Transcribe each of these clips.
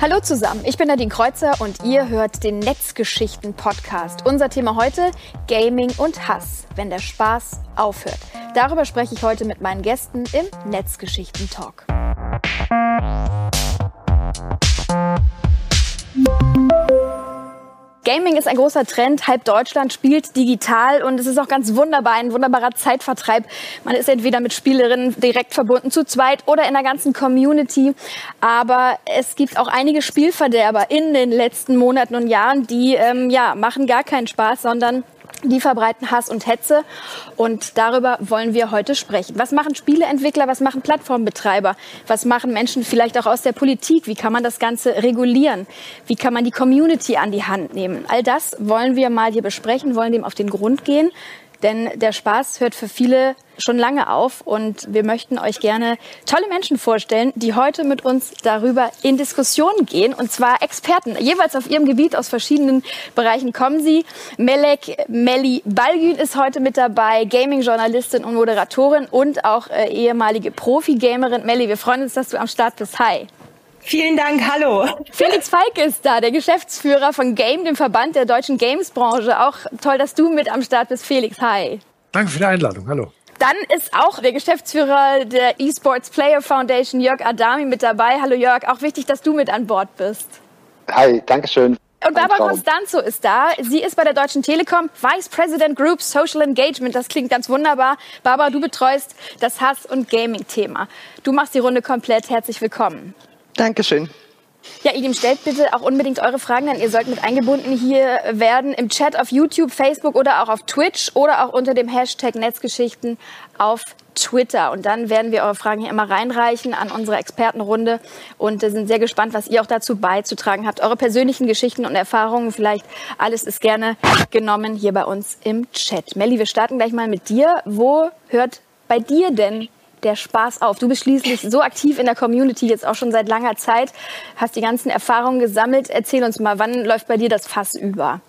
Hallo zusammen, ich bin Nadine Kreuzer und ihr hört den Netzgeschichten Podcast. Unser Thema heute Gaming und Hass, wenn der Spaß aufhört. Darüber spreche ich heute mit meinen Gästen im Netzgeschichten Gaming ist ein großer Trend. Halb Deutschland spielt digital und es ist auch ganz wunderbar, ein wunderbarer Zeitvertreib. Man ist entweder mit Spielerinnen direkt verbunden zu zweit oder in der ganzen Community. Aber es gibt auch einige Spielverderber in den letzten Monaten und Jahren, die ähm, ja machen gar keinen Spaß, sondern die verbreiten Hass und Hetze und darüber wollen wir heute sprechen. Was machen Spieleentwickler, was machen Plattformbetreiber, was machen Menschen vielleicht auch aus der Politik, wie kann man das Ganze regulieren, wie kann man die Community an die Hand nehmen. All das wollen wir mal hier besprechen, wollen dem auf den Grund gehen. Denn der Spaß hört für viele schon lange auf und wir möchten euch gerne tolle Menschen vorstellen, die heute mit uns darüber in Diskussion gehen und zwar Experten. Jeweils auf ihrem Gebiet aus verschiedenen Bereichen kommen sie. Melek Melli Balgün ist heute mit dabei, Gaming-Journalistin und Moderatorin und auch äh, ehemalige Profi-Gamerin. Melli, wir freuen uns, dass du am Start bist. Hi. Vielen Dank, hallo. Felix Falk ist da, der Geschäftsführer von Game, dem Verband der deutschen Gamesbranche. Auch toll, dass du mit am Start bist, Felix. Hi. Danke für die Einladung. Hallo. Dann ist auch der Geschäftsführer der Esports Player Foundation, Jörg Adami, mit dabei. Hallo Jörg, auch wichtig, dass du mit an Bord bist. Hi, danke schön. Und Barbara Costanzo ist da. Sie ist bei der Deutschen Telekom Vice President Group Social Engagement. Das klingt ganz wunderbar. Barbara, du betreust das Hass- und Gaming-Thema. Du machst die Runde komplett. Herzlich willkommen. Dankeschön. Ja, ihr stellt bitte auch unbedingt eure Fragen an. Ihr sollt mit eingebunden hier werden im Chat auf YouTube, Facebook oder auch auf Twitch oder auch unter dem Hashtag Netzgeschichten auf Twitter. Und dann werden wir eure Fragen hier immer reinreichen an unsere Expertenrunde und sind sehr gespannt, was ihr auch dazu beizutragen habt. Eure persönlichen Geschichten und Erfahrungen, vielleicht alles ist gerne genommen hier bei uns im Chat. Melli, wir starten gleich mal mit dir. Wo hört bei dir denn der Spaß auf? Du bist schließlich so aktiv in der Community jetzt auch schon seit langer Zeit, hast die ganzen Erfahrungen gesammelt. Erzähl uns mal, wann läuft bei dir das Fass über?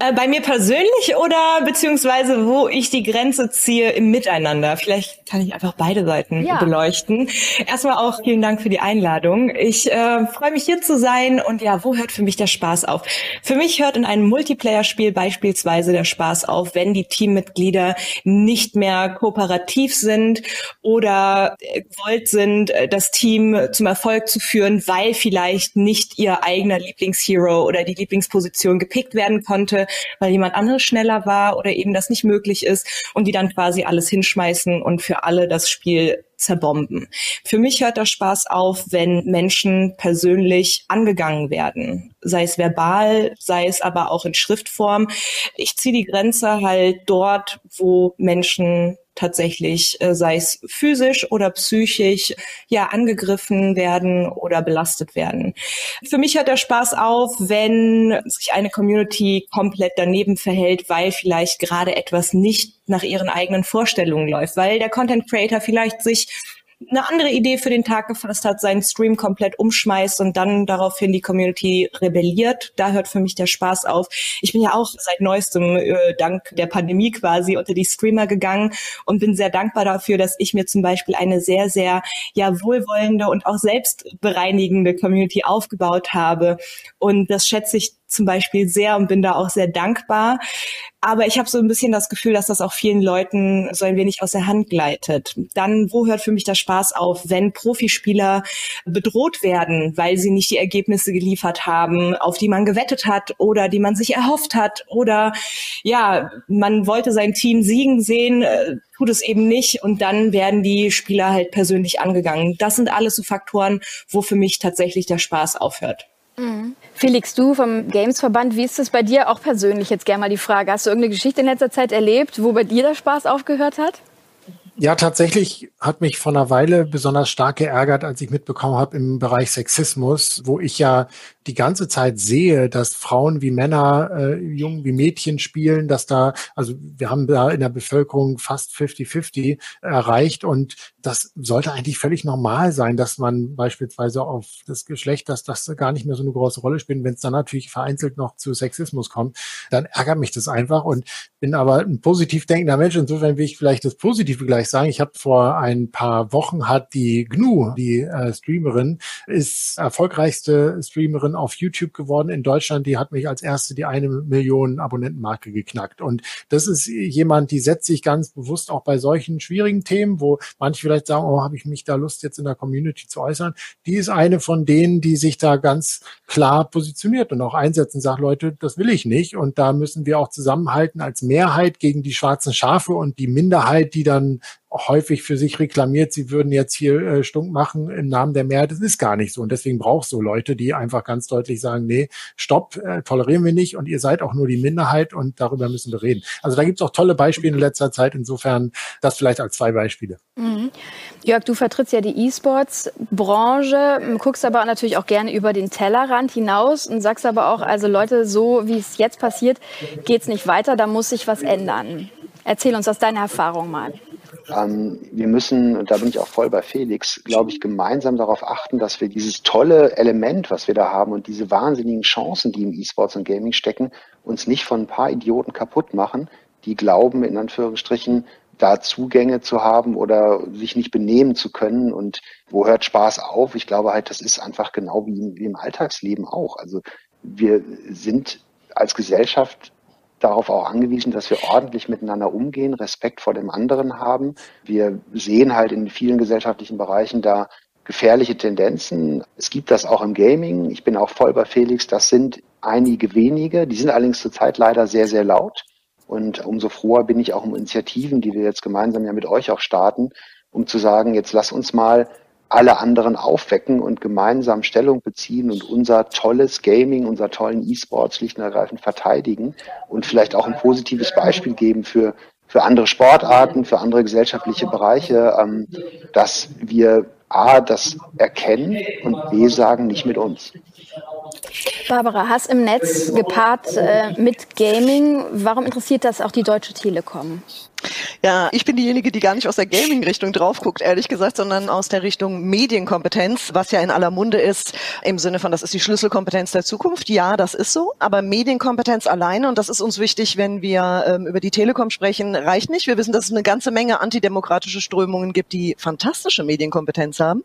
Äh, bei mir persönlich oder beziehungsweise wo ich die Grenze ziehe im Miteinander? Vielleicht kann ich einfach beide Seiten ja. beleuchten. Erstmal auch vielen Dank für die Einladung. Ich äh, freue mich hier zu sein und ja, wo hört für mich der Spaß auf? Für mich hört in einem Multiplayer-Spiel beispielsweise der Spaß auf, wenn die Teammitglieder nicht mehr kooperativ sind oder gewollt sind, äh, das Team zum Erfolg zu führen, weil vielleicht nicht ihr eigener Lieblingshero oder die Lieblingsposition gepickt werden konnte, weil jemand anderes schneller war oder eben das nicht möglich ist und die dann quasi alles hinschmeißen und für alle das Spiel zerbomben. Für mich hört der Spaß auf, wenn Menschen persönlich angegangen werden, sei es verbal, sei es aber auch in Schriftform. Ich ziehe die Grenze halt dort, wo Menschen tatsächlich, äh, sei es physisch oder psychisch, ja, angegriffen werden oder belastet werden. Für mich hört der Spaß auf, wenn sich eine Community komplett daneben verhält, weil vielleicht gerade etwas nicht nach ihren eigenen Vorstellungen läuft, weil der Content Creator vielleicht sich eine andere Idee für den Tag gefasst hat, seinen Stream komplett umschmeißt und dann daraufhin die Community rebelliert. Da hört für mich der Spaß auf. Ich bin ja auch seit neuestem, äh, dank der Pandemie quasi, unter die Streamer gegangen und bin sehr dankbar dafür, dass ich mir zum Beispiel eine sehr, sehr ja wohlwollende und auch selbstbereinigende Community aufgebaut habe. Und das schätze ich zum Beispiel sehr und bin da auch sehr dankbar. Aber ich habe so ein bisschen das Gefühl, dass das auch vielen Leuten so ein wenig aus der Hand gleitet. Dann, wo hört für mich der Spaß auf, wenn Profispieler bedroht werden, weil sie nicht die Ergebnisse geliefert haben, auf die man gewettet hat oder die man sich erhofft hat oder ja, man wollte sein Team siegen sehen, äh, tut es eben nicht und dann werden die Spieler halt persönlich angegangen. Das sind alles so Faktoren, wo für mich tatsächlich der Spaß aufhört. Mhm. Felix, du vom Gamesverband, wie ist es bei dir auch persönlich jetzt gerne mal die Frage? Hast du irgendeine Geschichte in letzter Zeit erlebt, wo bei dir der Spaß aufgehört hat? Ja, tatsächlich hat mich vor einer Weile besonders stark geärgert, als ich mitbekommen habe im Bereich Sexismus, wo ich ja die ganze Zeit sehe, dass Frauen wie Männer, äh, Jungen wie Mädchen spielen, dass da, also wir haben da in der Bevölkerung fast 50-50 erreicht und das sollte eigentlich völlig normal sein, dass man beispielsweise auf das Geschlecht, dass das gar nicht mehr so eine große Rolle spielt. Wenn es dann natürlich vereinzelt noch zu Sexismus kommt, dann ärgert mich das einfach und bin aber ein positiv denkender Mensch. Insofern will ich vielleicht das Positive gleich sagen. Ich habe vor ein paar Wochen hat die GNU, die äh, Streamerin, ist erfolgreichste Streamerin auf YouTube geworden in Deutschland. Die hat mich als erste die eine Million Abonnentenmarke geknackt. Und das ist jemand, die setzt sich ganz bewusst auch bei solchen schwierigen Themen, wo manche vielleicht sagen, oh, habe ich mich da Lust jetzt in der Community zu äußern. Die ist eine von denen, die sich da ganz klar positioniert und auch einsetzen, sagt, Leute, das will ich nicht. Und da müssen wir auch zusammenhalten als Mehrheit gegen die schwarzen Schafe und die Minderheit, die dann häufig für sich reklamiert, sie würden jetzt hier äh, stunk machen im Namen der Mehrheit. Das ist gar nicht so. Und deswegen brauchst du Leute, die einfach ganz deutlich sagen, nee, stopp, äh, tolerieren wir nicht und ihr seid auch nur die Minderheit und darüber müssen wir reden. Also da gibt es auch tolle Beispiele in letzter Zeit. Insofern das vielleicht als zwei Beispiele. Mhm. Jörg, du vertrittst ja die E-Sports-Branche, guckst aber natürlich auch gerne über den Tellerrand hinaus und sagst aber auch, also Leute, so wie es jetzt passiert, geht es nicht weiter, da muss sich was ändern. Erzähl uns aus deiner Erfahrung mal. Ähm, wir müssen, und da bin ich auch voll bei Felix, glaube ich, gemeinsam darauf achten, dass wir dieses tolle Element, was wir da haben und diese wahnsinnigen Chancen, die im E-Sports und Gaming stecken, uns nicht von ein paar Idioten kaputt machen, die glauben, in Anführungsstrichen, da Zugänge zu haben oder sich nicht benehmen zu können. Und wo hört Spaß auf? Ich glaube halt, das ist einfach genau wie, wie im Alltagsleben auch. Also wir sind als Gesellschaft darauf auch angewiesen, dass wir ordentlich miteinander umgehen, Respekt vor dem anderen haben. Wir sehen halt in vielen gesellschaftlichen Bereichen da gefährliche Tendenzen. Es gibt das auch im Gaming. Ich bin auch voll bei Felix. Das sind einige wenige. Die sind allerdings zurzeit leider sehr, sehr laut. Und umso froher bin ich auch um Initiativen, die wir jetzt gemeinsam ja mit euch auch starten, um zu sagen, jetzt lass uns mal alle anderen aufwecken und gemeinsam Stellung beziehen und unser tolles Gaming, unser tollen E-Sport schlicht und ergreifend verteidigen und vielleicht auch ein positives Beispiel geben für, für andere Sportarten, für andere gesellschaftliche Bereiche, ähm, dass wir A, das erkennen und B, sagen, nicht mit uns. Barbara, Hass im Netz gepaart äh, mit Gaming. Warum interessiert das auch die Deutsche Telekom? Ja, ich bin diejenige, die gar nicht aus der Gaming-Richtung drauf guckt, ehrlich gesagt, sondern aus der Richtung Medienkompetenz, was ja in aller Munde ist, im Sinne von, das ist die Schlüsselkompetenz der Zukunft. Ja, das ist so. Aber Medienkompetenz alleine, und das ist uns wichtig, wenn wir ähm, über die Telekom sprechen, reicht nicht. Wir wissen, dass es eine ganze Menge antidemokratische Strömungen gibt, die fantastische Medienkompetenz haben.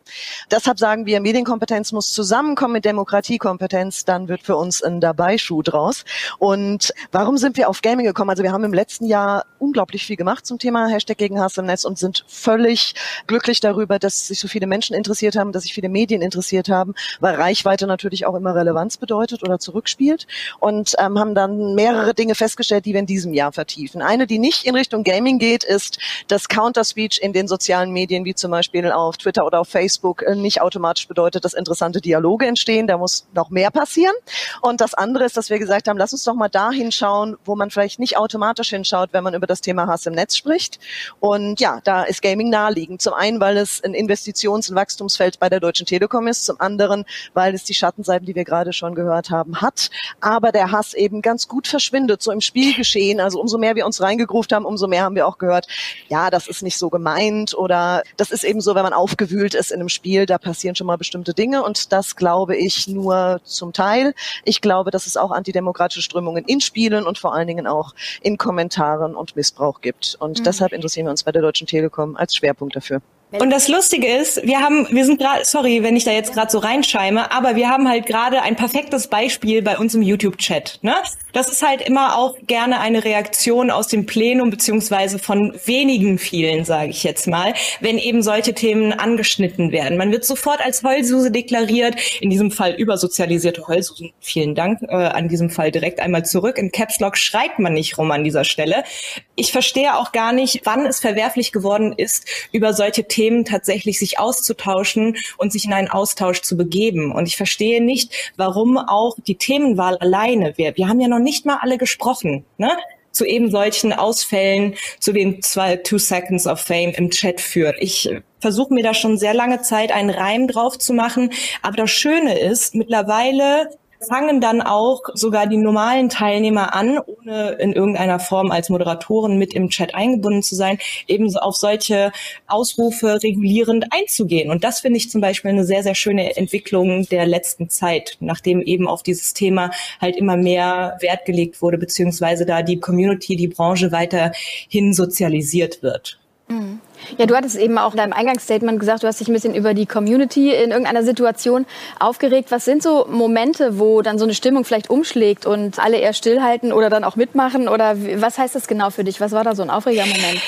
Deshalb sagen wir, Medienkompetenz muss zusammenkommen mit Demokratiekompetenz, dann wird für uns ein Dabeischuh draus. Und warum sind wir auf Gaming gekommen? Also wir haben im letzten Jahr unglaublich viel gemacht zum Thema Hashtag gegen Hass im Netz und sind völlig glücklich darüber, dass sich so viele Menschen interessiert haben, dass sich viele Medien interessiert haben, weil Reichweite natürlich auch immer Relevanz bedeutet oder zurückspielt und ähm, haben dann mehrere Dinge festgestellt, die wir in diesem Jahr vertiefen. Eine, die nicht in Richtung Gaming geht, ist, dass Counterspeech in den sozialen Medien, wie zum Beispiel auf Twitter oder auf Facebook, äh, nicht automatisch bedeutet, dass interessante Dialoge entstehen. Da muss noch mehr passieren. Und das andere ist, dass wir gesagt haben, lass uns doch mal dahin schauen, wo man vielleicht nicht automatisch hinschaut, wenn man über das Thema Hass im Netz spricht. Und ja, da ist Gaming naheliegend. Zum einen, weil es ein Investitions- und Wachstumsfeld bei der Deutschen Telekom ist. Zum anderen, weil es die Schattenseiten, die wir gerade schon gehört haben, hat. Aber der Hass eben ganz gut verschwindet, so im Spielgeschehen. Also umso mehr wir uns reingegruft haben, umso mehr haben wir auch gehört, ja, das ist nicht so gemeint oder das ist eben so, wenn man aufgewühlt ist in einem Spiel, da passieren schon mal bestimmte Dinge und das glaube ich nur zum Teil. Ich glaube, dass es auch antidemokratische Strömungen in Spielen und vor allen Dingen auch in Kommentaren und Missbrauch gibt. Und. Deshalb interessieren wir uns bei der Deutschen Telekom als Schwerpunkt dafür. Und das Lustige ist, wir haben, wir sind gerade, sorry, wenn ich da jetzt gerade so reinscheime, aber wir haben halt gerade ein perfektes Beispiel bei uns im YouTube-Chat. Ne? Das ist halt immer auch gerne eine Reaktion aus dem Plenum beziehungsweise von wenigen vielen, sage ich jetzt mal, wenn eben solche Themen angeschnitten werden. Man wird sofort als Heulsuse deklariert, in diesem Fall übersozialisierte Heulsusen. Vielen Dank äh, an diesem Fall direkt einmal zurück. In Caps Lock schreit man nicht rum an dieser Stelle. Ich verstehe auch gar nicht, wann es verwerflich geworden ist, über solche Themen Themen tatsächlich sich auszutauschen und sich in einen Austausch zu begeben. Und ich verstehe nicht, warum auch die Themenwahl alleine wäre. Wir haben ja noch nicht mal alle gesprochen. Ne? zu eben solchen Ausfällen, zu den zwei Two Seconds of Fame im Chat führt. Ich versuche mir da schon sehr lange Zeit einen Reim drauf zu machen. Aber das Schöne ist, mittlerweile fangen dann auch sogar die normalen Teilnehmer an, ohne in irgendeiner Form als Moderatoren mit im Chat eingebunden zu sein, ebenso auf solche Ausrufe regulierend einzugehen. Und das finde ich zum Beispiel eine sehr, sehr schöne Entwicklung der letzten Zeit, nachdem eben auf dieses Thema halt immer mehr Wert gelegt wurde, beziehungsweise da die Community, die Branche weiterhin sozialisiert wird. Mhm. Ja, du hattest eben auch in deinem Eingangsstatement gesagt, du hast dich ein bisschen über die Community in irgendeiner Situation aufgeregt. Was sind so Momente, wo dann so eine Stimmung vielleicht umschlägt und alle eher stillhalten oder dann auch mitmachen? Oder was heißt das genau für dich? Was war da so ein Aufregermoment?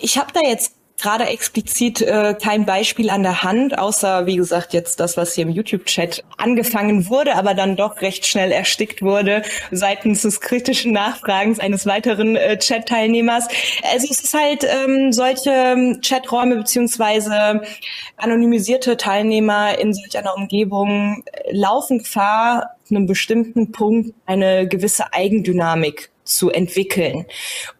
Ich habe da jetzt gerade explizit äh, kein Beispiel an der Hand, außer wie gesagt jetzt das, was hier im YouTube-Chat angefangen wurde, aber dann doch recht schnell erstickt wurde seitens des kritischen Nachfragens eines weiteren äh, Chat-Teilnehmers. Also es ist halt ähm, solche ähm, Chaträume beziehungsweise anonymisierte Teilnehmer in solch einer Umgebung äh, laufen Gefahr, einem bestimmten Punkt eine gewisse Eigendynamik zu entwickeln.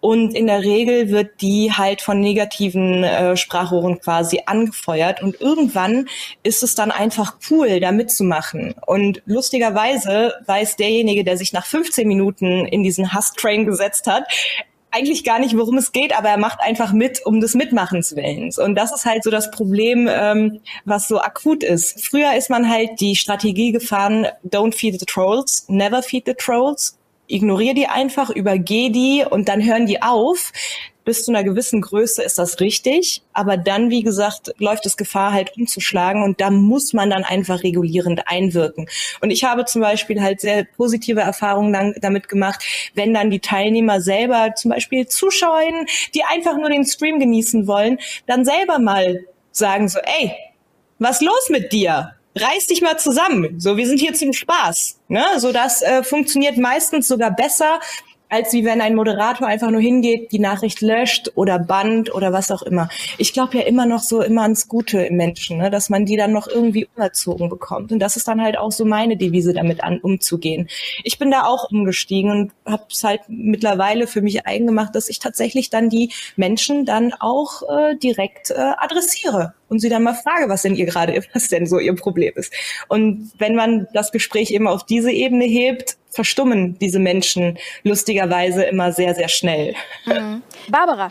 Und in der Regel wird die halt von negativen äh, Sprachrohren quasi angefeuert und irgendwann ist es dann einfach cool, da mitzumachen. Und lustigerweise weiß derjenige, der sich nach 15 Minuten in diesen Hass-Train gesetzt hat, eigentlich gar nicht, worum es geht, aber er macht einfach mit, um des Mitmachens willens. Und das ist halt so das Problem, ähm, was so akut ist. Früher ist man halt die Strategie gefahren, don't feed the trolls, never feed the trolls ignoriere die einfach, übergehe die und dann hören die auf. Bis zu einer gewissen Größe ist das richtig, aber dann, wie gesagt, läuft es Gefahr halt umzuschlagen und da muss man dann einfach regulierend einwirken. Und ich habe zum Beispiel halt sehr positive Erfahrungen damit gemacht, wenn dann die Teilnehmer selber zum Beispiel zuschauen, die einfach nur den Stream genießen wollen, dann selber mal sagen so, ey, was los mit dir? reiß dich mal zusammen. So, wir sind hier zum Spaß. Ne? So, das äh, funktioniert meistens sogar besser, als wie wenn ein Moderator einfach nur hingeht, die Nachricht löscht oder bannt oder was auch immer. Ich glaube ja immer noch so immer ans Gute im Menschen, ne? dass man die dann noch irgendwie unerzogen bekommt. Und das ist dann halt auch so meine Devise, damit an, umzugehen. Ich bin da auch umgestiegen und habe es halt mittlerweile für mich eigen gemacht, dass ich tatsächlich dann die Menschen dann auch äh, direkt äh, adressiere und sie dann mal frage, was denn ihr gerade, was denn so ihr Problem ist. Und wenn man das Gespräch eben auf diese Ebene hebt, verstummen diese Menschen lustigerweise immer sehr, sehr schnell. Mhm. Barbara,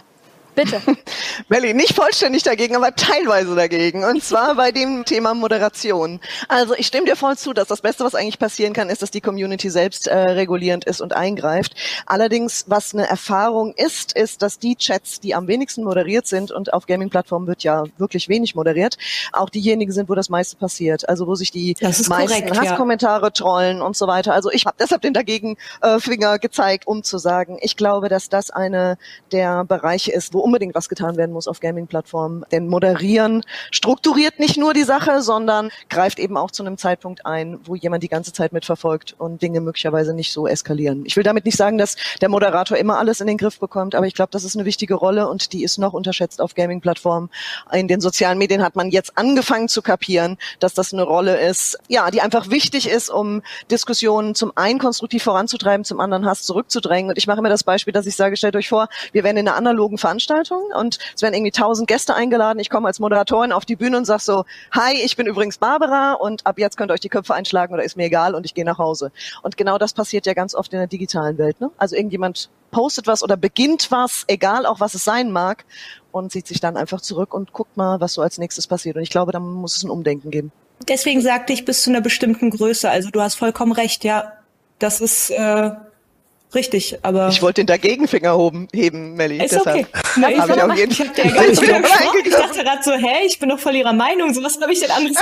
Bitte. Melli, nicht vollständig dagegen, aber teilweise dagegen. Und zwar bei dem Thema Moderation. Also ich stimme dir voll zu, dass das Beste, was eigentlich passieren kann, ist, dass die Community selbst äh, regulierend ist und eingreift. Allerdings, was eine Erfahrung ist, ist, dass die Chats, die am wenigsten moderiert sind, und auf Gaming-Plattformen wird ja wirklich wenig moderiert, auch diejenigen sind, wo das meiste passiert. Also wo sich die meisten korrekt, Hasskommentare ja. trollen und so weiter. Also ich habe deshalb den dagegen äh, Finger gezeigt, um zu sagen, ich glaube, dass das eine der Bereiche ist, wo unbedingt was getan werden muss auf Gaming-Plattformen. Denn moderieren strukturiert nicht nur die Sache, sondern greift eben auch zu einem Zeitpunkt ein, wo jemand die ganze Zeit mitverfolgt und Dinge möglicherweise nicht so eskalieren. Ich will damit nicht sagen, dass der Moderator immer alles in den Griff bekommt, aber ich glaube, das ist eine wichtige Rolle und die ist noch unterschätzt auf Gaming-Plattformen. In den sozialen Medien hat man jetzt angefangen zu kapieren, dass das eine Rolle ist, ja, die einfach wichtig ist, um Diskussionen zum einen konstruktiv voranzutreiben, zum anderen Hass zurückzudrängen. Und ich mache mir das Beispiel, dass ich sage, stellt euch vor, wir wären in einer analogen Veranstaltung Veranstaltung und es werden irgendwie tausend Gäste eingeladen. Ich komme als Moderatorin auf die Bühne und sage so, hi, ich bin übrigens Barbara und ab jetzt könnt ihr euch die Köpfe einschlagen oder ist mir egal und ich gehe nach Hause. Und genau das passiert ja ganz oft in der digitalen Welt. Ne? Also irgendjemand postet was oder beginnt was, egal auch was es sein mag, und zieht sich dann einfach zurück und guckt mal, was so als nächstes passiert. Und ich glaube, da muss es ein Umdenken geben. Deswegen sagte ich bis zu einer bestimmten Größe. Also du hast vollkommen recht, ja. Das ist äh, Richtig, aber. Ich wollte den Dagegenfinger hoben, heben, Melli. Ist Deshalb okay. Nein, ich, ich, auf jeden ich, hab ganz ich, ich dachte gerade so, hä, ich bin doch voll ihrer Meinung, so was habe ich denn anderes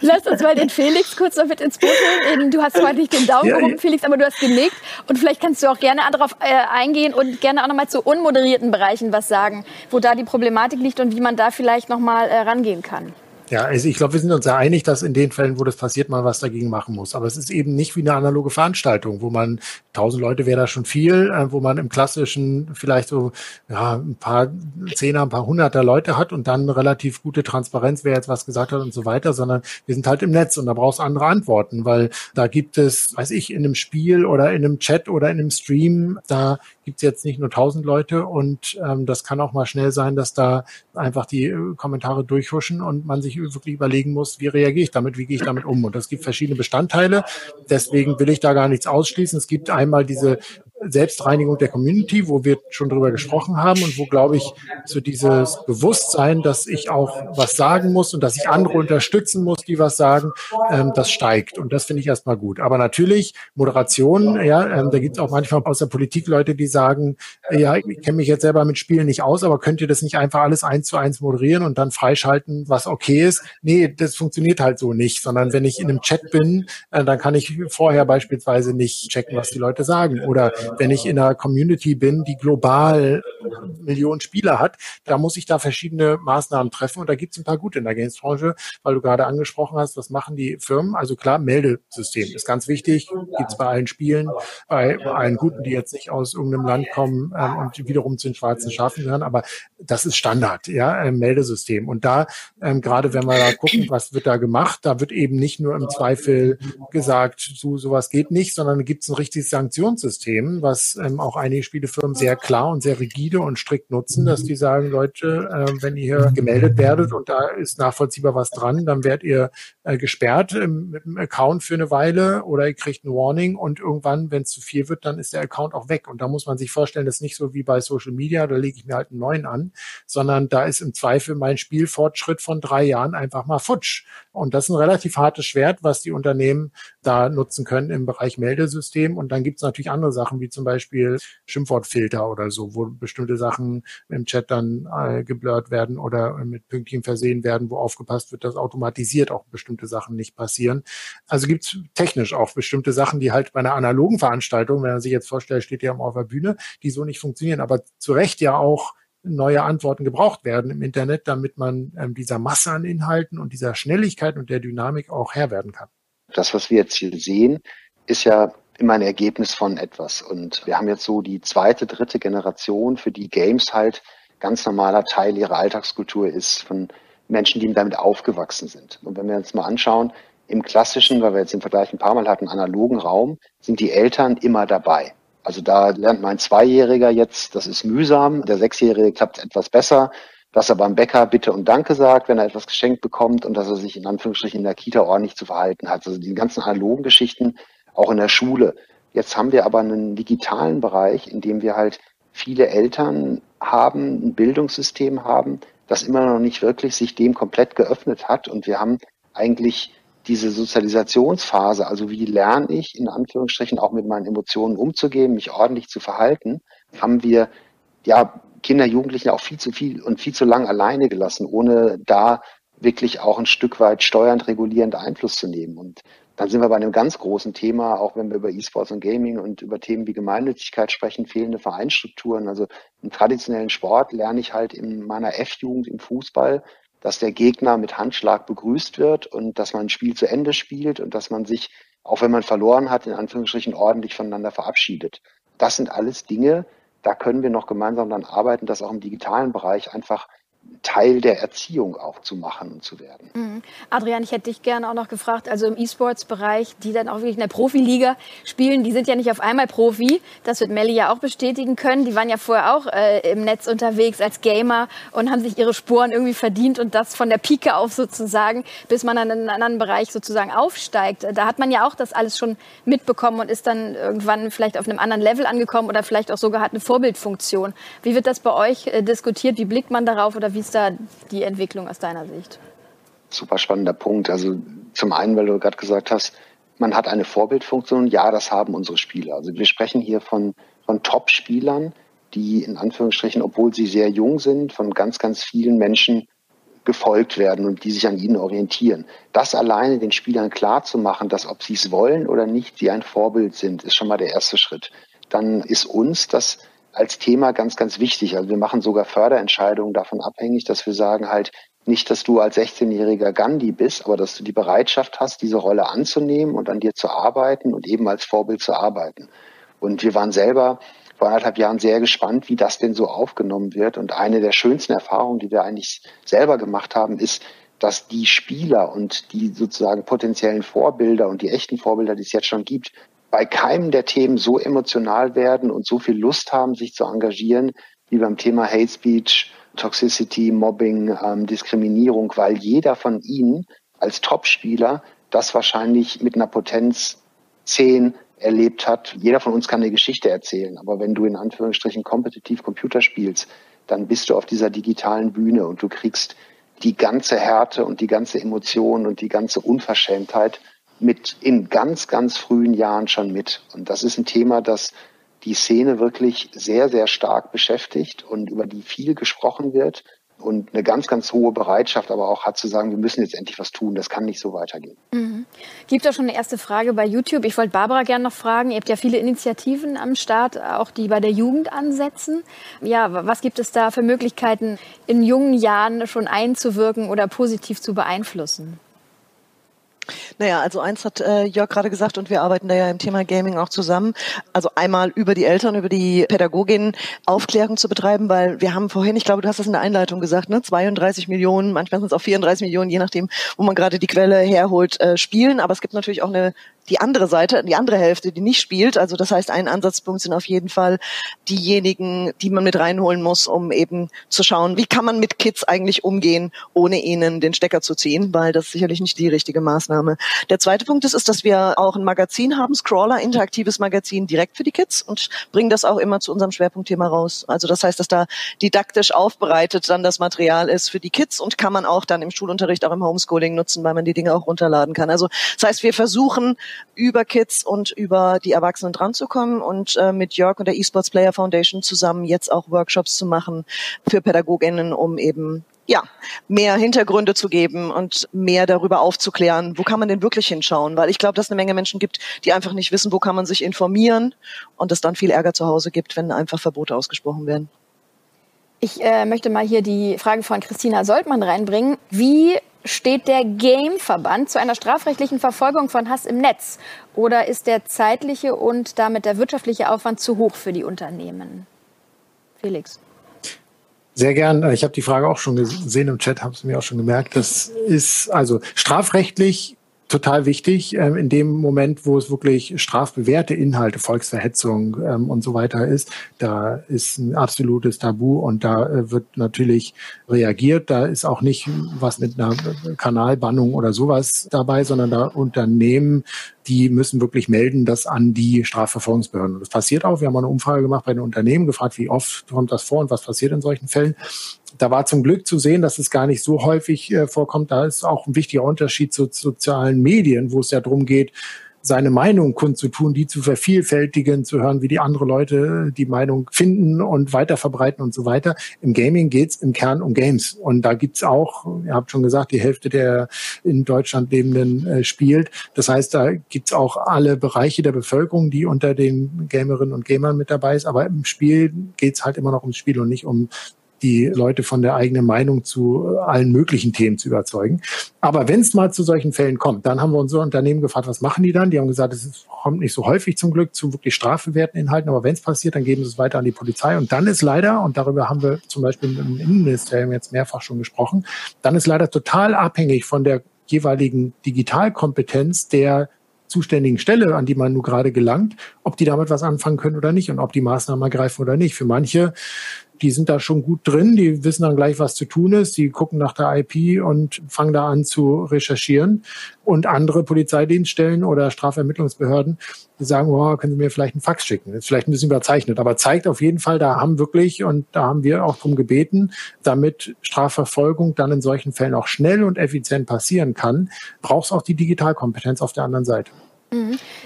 Lass uns mal den Felix kurz noch mit ins Boot holen. Du hast zwar nicht den Daumen ja, gehoben, Felix, aber du hast genickt. Und vielleicht kannst du auch gerne darauf äh, eingehen und gerne auch nochmal zu unmoderierten Bereichen was sagen, wo da die Problematik liegt und wie man da vielleicht nochmal äh, rangehen kann. Ja, also ich glaube, wir sind uns ja einig, dass in den Fällen, wo das passiert, man was dagegen machen muss. Aber es ist eben nicht wie eine analoge Veranstaltung, wo man tausend Leute wäre da schon viel, äh, wo man im klassischen vielleicht so ja ein paar Zehner, ein paar Hunderter Leute hat und dann relativ gute Transparenz, wer jetzt was gesagt hat und so weiter, sondern wir sind halt im Netz und da brauchst du andere Antworten, weil da gibt es, weiß ich, in einem Spiel oder in einem Chat oder in einem Stream, da gibt's jetzt nicht nur tausend Leute und ähm, das kann auch mal schnell sein, dass da einfach die äh, Kommentare durchhuschen und man sich ich wirklich überlegen muss, wie reagiere ich damit, wie gehe ich damit um. Und es gibt verschiedene Bestandteile. Deswegen will ich da gar nichts ausschließen. Es gibt einmal diese Selbstreinigung der Community, wo wir schon drüber gesprochen haben und wo, glaube ich, so dieses Bewusstsein, dass ich auch was sagen muss und dass ich andere unterstützen muss, die was sagen, ähm, das steigt. Und das finde ich erstmal gut. Aber natürlich, Moderation, ja, ähm, da gibt es auch manchmal aus der Politik Leute, die sagen, ja, ich kenne mich jetzt selber mit Spielen nicht aus, aber könnt ihr das nicht einfach alles eins zu eins moderieren und dann freischalten, was okay ist? Nee, das funktioniert halt so nicht, sondern wenn ich in einem Chat bin, äh, dann kann ich vorher beispielsweise nicht checken, was die Leute sagen. Oder wenn ich in einer Community bin, die global Millionen Spieler hat, da muss ich da verschiedene Maßnahmen treffen und da gibt es ein paar gute in der Games-Branche, weil du gerade angesprochen hast, was machen die Firmen? Also klar, Meldesystem ist ganz wichtig, gibt es bei allen Spielen, bei allen Guten, die jetzt nicht aus irgendeinem Land kommen ähm, und wiederum zu den schwarzen Schafen gehören, aber das ist Standard, ja, ein Meldesystem. Und da, ähm, gerade wenn wir da gucken, was wird da gemacht, da wird eben nicht nur im Zweifel gesagt, so sowas geht nicht, sondern gibt es ein richtiges Sanktionssystem, was ähm, auch einige Spielefirmen sehr klar und sehr rigide und strikt nutzen, dass die sagen, Leute, äh, wenn ihr gemeldet werdet und da ist nachvollziehbar was dran, dann werdet ihr äh, gesperrt ähm, mit dem Account für eine Weile oder ihr kriegt ein Warning und irgendwann, wenn es zu viel wird, dann ist der Account auch weg. Und da muss man sich vorstellen, das ist nicht so wie bei Social Media, da lege ich mir halt einen neuen an, sondern da ist im Zweifel mein Spielfortschritt von drei Jahren einfach mal futsch. Und das ist ein relativ hartes Schwert, was die Unternehmen da nutzen können im Bereich Meldesystem. Und dann gibt es natürlich andere Sachen, wie zum Beispiel Schimpfwortfilter oder so, wo bestimmte Sachen im Chat dann äh, geblurrt werden oder mit Pünktchen versehen werden, wo aufgepasst wird, dass automatisiert auch bestimmte Sachen nicht passieren. Also gibt es technisch auch bestimmte Sachen, die halt bei einer analogen Veranstaltung, wenn man sich jetzt vorstellt, steht ja auf der Bühne, die so nicht funktionieren, aber zu Recht ja auch neue Antworten gebraucht werden im Internet, damit man ähm, dieser Masse an Inhalten und dieser Schnelligkeit und der Dynamik auch Herr werden kann. Das, was wir jetzt hier sehen, ist ja immer ein Ergebnis von etwas. Und wir haben jetzt so die zweite, dritte Generation, für die Games halt ganz normaler Teil ihrer Alltagskultur ist, von Menschen, die damit aufgewachsen sind. Und wenn wir uns mal anschauen, im klassischen, weil wir jetzt den Vergleich ein paar Mal hatten, analogen Raum, sind die Eltern immer dabei. Also da lernt mein Zweijähriger jetzt, das ist mühsam, der Sechsjährige klappt etwas besser, dass er beim Bäcker Bitte und Danke sagt, wenn er etwas geschenkt bekommt und dass er sich in Anführungsstrichen in der Kita ordentlich zu verhalten hat. Also die ganzen analogen Geschichten auch in der Schule. Jetzt haben wir aber einen digitalen Bereich, in dem wir halt viele Eltern haben, ein Bildungssystem haben, das immer noch nicht wirklich sich dem komplett geöffnet hat. Und wir haben eigentlich diese Sozialisationsphase, also wie lerne ich in Anführungsstrichen auch mit meinen Emotionen umzugehen, mich ordentlich zu verhalten, haben wir ja Kinder, Jugendliche auch viel zu viel und viel zu lang alleine gelassen, ohne da wirklich auch ein Stück weit steuernd regulierend Einfluss zu nehmen. Und dann sind wir bei einem ganz großen Thema, auch wenn wir über E-Sports und Gaming und über Themen wie Gemeinnützigkeit sprechen, fehlende Vereinsstrukturen. Also im traditionellen Sport lerne ich halt in meiner F-Jugend im Fußball, dass der Gegner mit Handschlag begrüßt wird und dass man ein Spiel zu Ende spielt und dass man sich, auch wenn man verloren hat, in Anführungsstrichen ordentlich voneinander verabschiedet. Das sind alles Dinge, da können wir noch gemeinsam dann arbeiten, dass auch im digitalen Bereich einfach Teil der Erziehung auch zu machen und zu werden. Mhm. Adrian, ich hätte dich gerne auch noch gefragt, also im E-Sports-Bereich, die dann auch wirklich in der Profiliga spielen, die sind ja nicht auf einmal Profi, das wird Melli ja auch bestätigen können, die waren ja vorher auch äh, im Netz unterwegs als Gamer und haben sich ihre Spuren irgendwie verdient und das von der Pike auf sozusagen, bis man dann in einen anderen Bereich sozusagen aufsteigt. Da hat man ja auch das alles schon mitbekommen und ist dann irgendwann vielleicht auf einem anderen Level angekommen oder vielleicht auch sogar hat eine Vorbildfunktion. Wie wird das bei euch äh, diskutiert? Wie blickt man darauf oder wie ist da die Entwicklung aus deiner Sicht? Super spannender Punkt. Also zum einen, weil du gerade gesagt hast, man hat eine Vorbildfunktion. Ja, das haben unsere Spieler. Also wir sprechen hier von, von Top-Spielern, die in Anführungsstrichen, obwohl sie sehr jung sind, von ganz, ganz vielen Menschen gefolgt werden und die sich an ihnen orientieren. Das alleine den Spielern klar zu machen, dass ob sie es wollen oder nicht, sie ein Vorbild sind, ist schon mal der erste Schritt. Dann ist uns das als Thema ganz, ganz wichtig. Also wir machen sogar Förderentscheidungen davon abhängig, dass wir sagen halt nicht, dass du als 16-jähriger Gandhi bist, aber dass du die Bereitschaft hast, diese Rolle anzunehmen und an dir zu arbeiten und eben als Vorbild zu arbeiten. Und wir waren selber vor anderthalb Jahren sehr gespannt, wie das denn so aufgenommen wird. Und eine der schönsten Erfahrungen, die wir eigentlich selber gemacht haben, ist, dass die Spieler und die sozusagen potenziellen Vorbilder und die echten Vorbilder, die es jetzt schon gibt, bei keinem der Themen so emotional werden und so viel Lust haben, sich zu engagieren, wie beim Thema Hate Speech Toxicity, Mobbing, ähm, Diskriminierung, weil jeder von ihnen als Topspieler das wahrscheinlich mit einer Potenz 10 erlebt hat. Jeder von uns kann eine Geschichte erzählen, aber wenn du in Anführungsstrichen kompetitiv Computer spielst, dann bist du auf dieser digitalen Bühne und du kriegst die ganze Härte und die ganze Emotion und die ganze Unverschämtheit mit in ganz, ganz frühen Jahren schon mit. Und das ist ein Thema, das die Szene wirklich sehr, sehr stark beschäftigt und über die viel gesprochen wird und eine ganz, ganz hohe Bereitschaft aber auch hat zu sagen, wir müssen jetzt endlich was tun, das kann nicht so weitergehen. Mhm. Gibt es schon eine erste Frage bei YouTube? Ich wollte Barbara gerne noch fragen, ihr habt ja viele Initiativen am Start, auch die bei der Jugend ansetzen. Ja, was gibt es da für Möglichkeiten, in jungen Jahren schon einzuwirken oder positiv zu beeinflussen? Naja, also eins hat äh, Jörg gerade gesagt und wir arbeiten da ja im Thema Gaming auch zusammen. Also einmal über die Eltern, über die Pädagogin Aufklärung zu betreiben, weil wir haben vorhin, ich glaube, du hast das in der Einleitung gesagt, ne, 32 Millionen, manchmal sind es auch 34 Millionen, je nachdem, wo man gerade die Quelle herholt, äh, spielen. Aber es gibt natürlich auch eine die andere Seite, die andere Hälfte, die nicht spielt. Also das heißt, ein Ansatzpunkt sind auf jeden Fall diejenigen, die man mit reinholen muss, um eben zu schauen, wie kann man mit Kids eigentlich umgehen, ohne ihnen den Stecker zu ziehen, weil das sicherlich nicht die richtige Maßnahme. Der zweite Punkt ist, ist, dass wir auch ein Magazin haben, Scrawler, interaktives Magazin direkt für die Kids und bringen das auch immer zu unserem Schwerpunktthema raus. Also das heißt, dass da didaktisch aufbereitet dann das Material ist für die Kids und kann man auch dann im Schulunterricht, auch im Homeschooling nutzen, weil man die Dinge auch runterladen kann. Also das heißt, wir versuchen über Kids und über die Erwachsenen dran zu kommen und äh, mit Jörg und der eSports Player Foundation zusammen jetzt auch Workshops zu machen für Pädagoginnen, um eben ja, mehr Hintergründe zu geben und mehr darüber aufzuklären, wo kann man denn wirklich hinschauen? Weil ich glaube, dass es eine Menge Menschen gibt, die einfach nicht wissen, wo kann man sich informieren und es dann viel Ärger zu Hause gibt, wenn einfach Verbote ausgesprochen werden. Ich äh, möchte mal hier die Frage von Christina Soltmann reinbringen. Wie steht der Game-Verband zu einer strafrechtlichen Verfolgung von Hass im Netz? Oder ist der zeitliche und damit der wirtschaftliche Aufwand zu hoch für die Unternehmen? Felix. Sehr gern. Ich habe die Frage auch schon gesehen im Chat, habe es mir auch schon gemerkt. Das ist also strafrechtlich total wichtig, ähm, in dem Moment, wo es wirklich strafbewährte Inhalte, Volksverhetzung ähm, und so weiter ist, da ist ein absolutes Tabu und da äh, wird natürlich reagiert. Da ist auch nicht was mit einer Kanalbannung oder sowas dabei, sondern da Unternehmen, die müssen wirklich melden, das an die Strafverfolgungsbehörden. Das passiert auch. Wir haben eine Umfrage gemacht bei den Unternehmen, gefragt, wie oft kommt das vor und was passiert in solchen Fällen da war zum Glück zu sehen, dass es gar nicht so häufig äh, vorkommt. Da ist auch ein wichtiger Unterschied zu sozialen Medien, wo es ja darum geht, seine Meinung kundzutun, die zu vervielfältigen, zu hören, wie die andere Leute die Meinung finden und weiter verbreiten und so weiter. Im Gaming geht's im Kern um Games. Und da gibt's auch, ihr habt schon gesagt, die Hälfte der in Deutschland Lebenden äh, spielt. Das heißt, da gibt's auch alle Bereiche der Bevölkerung, die unter den Gamerinnen und Gamern mit dabei ist. Aber im Spiel geht's halt immer noch ums Spiel und nicht um die Leute von der eigenen Meinung zu allen möglichen Themen zu überzeugen. Aber wenn es mal zu solchen Fällen kommt, dann haben wir unsere Unternehmen gefragt, was machen die dann? Die haben gesagt, es kommt nicht so häufig zum Glück zu wirklich strafbewährten Inhalten, aber wenn es passiert, dann geben sie es weiter an die Polizei. Und dann ist leider, und darüber haben wir zum Beispiel im Innenministerium jetzt mehrfach schon gesprochen, dann ist leider total abhängig von der jeweiligen Digitalkompetenz der zuständigen Stelle, an die man nun gerade gelangt, ob die damit was anfangen können oder nicht und ob die Maßnahmen ergreifen oder nicht. Für manche die sind da schon gut drin, die wissen dann gleich, was zu tun ist, die gucken nach der IP und fangen da an zu recherchieren. Und andere Polizeidienststellen oder Strafermittlungsbehörden, die sagen, oh, können Sie mir vielleicht einen Fax schicken. Ist vielleicht ein bisschen überzeichnet, aber zeigt auf jeden Fall, da haben wirklich, und da haben wir auch drum gebeten, damit Strafverfolgung dann in solchen Fällen auch schnell und effizient passieren kann, braucht es auch die Digitalkompetenz auf der anderen Seite.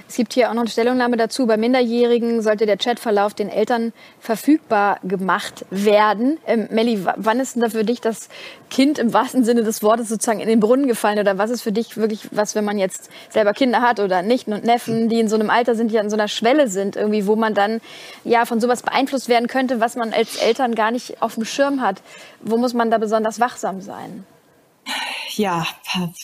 Es gibt hier auch noch eine Stellungnahme dazu. Bei Minderjährigen sollte der Chatverlauf den Eltern verfügbar gemacht werden. Ähm, Melli, wann ist denn da für dich das Kind im wahrsten Sinne des Wortes sozusagen in den Brunnen gefallen? Oder was ist für dich wirklich was, wenn man jetzt selber Kinder hat oder Nichten und Neffen, die in so einem Alter sind, die an so einer Schwelle sind, irgendwie, wo man dann ja von sowas beeinflusst werden könnte, was man als Eltern gar nicht auf dem Schirm hat? Wo muss man da besonders wachsam sein? Ja,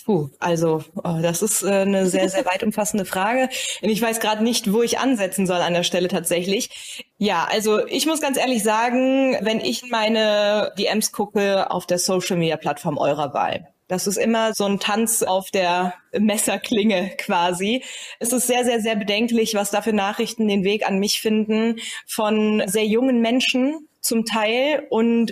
puh, also oh, das ist äh, eine sehr, sehr weit umfassende Frage. Und ich weiß gerade nicht, wo ich ansetzen soll an der Stelle tatsächlich. Ja, also ich muss ganz ehrlich sagen, wenn ich meine DMs gucke auf der Social Media Plattform eurer Wahl, das ist immer so ein Tanz auf der Messerklinge quasi. Es ist sehr, sehr, sehr bedenklich, was da für Nachrichten den Weg an mich finden von sehr jungen Menschen zum Teil und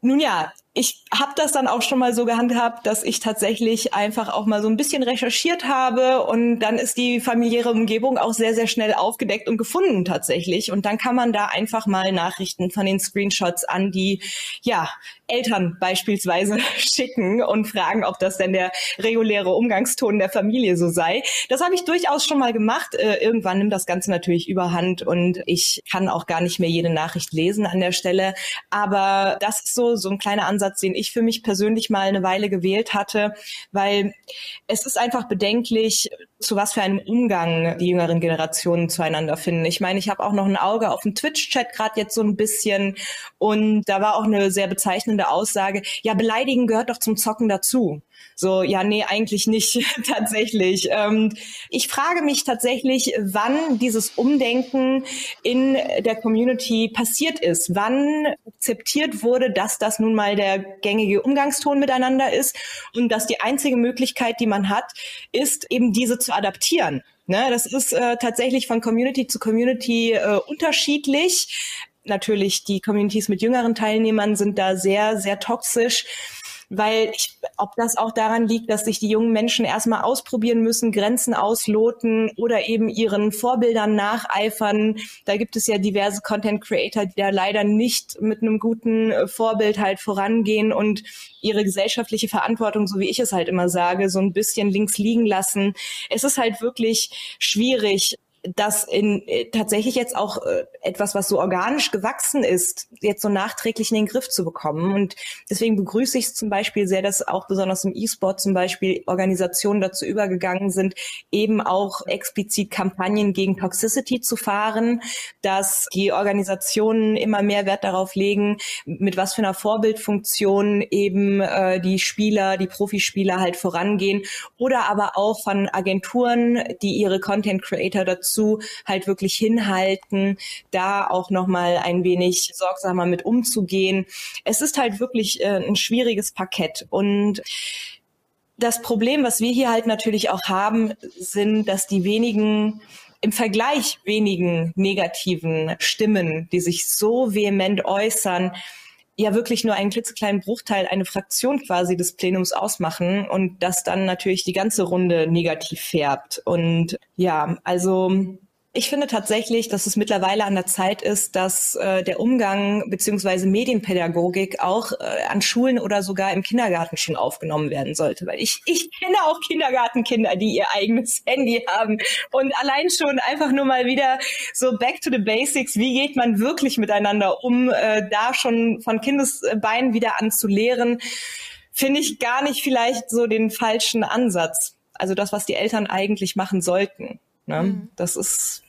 Nun ja, ich habe das dann auch schon mal so gehandhabt, dass ich tatsächlich einfach auch mal so ein bisschen recherchiert habe und dann ist die familiäre Umgebung auch sehr, sehr schnell aufgedeckt und gefunden tatsächlich. Und dann kann man da einfach mal Nachrichten von den Screenshots an die, ja, Eltern beispielsweise schicken und fragen, ob das denn der reguläre Umgangston der Familie so sei. Das habe ich durchaus schon mal gemacht. Äh, irgendwann nimmt das Ganze natürlich überhand und ich kann auch gar nicht mehr jede Nachricht lesen an der Stelle. Aber das ist so, so ein kleiner Ansatz, den ich für mich persönlich mal eine Weile gewählt hatte, weil es ist einfach bedenklich, zu was für einem Umgang die jüngeren Generationen zueinander finden. Ich meine, ich habe auch noch ein Auge auf den Twitch-Chat gerade jetzt so ein bisschen und da war auch eine sehr bezeichnende Aussage, ja, beleidigen gehört doch zum Zocken dazu. So, ja, nee, eigentlich nicht tatsächlich. Ähm, ich frage mich tatsächlich, wann dieses Umdenken in der Community passiert ist, wann akzeptiert wurde, dass das nun mal der gängige Umgangston miteinander ist und dass die einzige Möglichkeit, die man hat, ist eben diese zu adaptieren. Ne, das ist äh, tatsächlich von Community zu Community äh, unterschiedlich. Natürlich, die Communities mit jüngeren Teilnehmern sind da sehr, sehr toxisch weil ich, ob das auch daran liegt, dass sich die jungen Menschen erstmal ausprobieren müssen, Grenzen ausloten oder eben ihren Vorbildern nacheifern. Da gibt es ja diverse Content Creator, die da leider nicht mit einem guten äh, Vorbild halt vorangehen und ihre gesellschaftliche Verantwortung, so wie ich es halt immer sage, so ein bisschen links liegen lassen. Es ist halt wirklich schwierig, das in äh, tatsächlich jetzt auch äh, etwas, was so organisch gewachsen ist, jetzt so nachträglich in den Griff zu bekommen. Und deswegen begrüße ich es zum Beispiel sehr, dass auch besonders im E-Sport zum Beispiel Organisationen dazu übergegangen sind, eben auch explizit Kampagnen gegen Toxicity zu fahren, dass die Organisationen immer mehr Wert darauf legen, mit was für einer Vorbildfunktion eben äh, die Spieler, die Profispieler halt vorangehen oder aber auch von Agenturen, die ihre Content Creator dazu dazu halt wirklich hinhalten, da auch nochmal ein wenig sorgsamer mit umzugehen. Es ist halt wirklich äh, ein schwieriges Parkett und das Problem, was wir hier halt natürlich auch haben, sind, dass die wenigen im Vergleich wenigen negativen Stimmen, die sich so vehement äußern, ja wirklich nur einen klitzekleinen Bruchteil, eine Fraktion quasi des Plenums ausmachen und das dann natürlich die ganze Runde negativ färbt. Und ja, also ich finde tatsächlich, dass es mittlerweile an der Zeit ist, dass äh, der Umgang beziehungsweise Medienpädagogik auch äh, an Schulen oder sogar im Kindergarten schon aufgenommen werden sollte. Weil ich, ich kenne auch Kindergartenkinder, die ihr eigenes Handy haben. Und allein schon einfach nur mal wieder so back to the basics. Wie geht man wirklich miteinander um, äh, da schon von Kindesbeinen wieder an zu lehren, finde ich gar nicht vielleicht so den falschen Ansatz. Also das, was die Eltern eigentlich machen sollten. Ne? Mhm. Das ist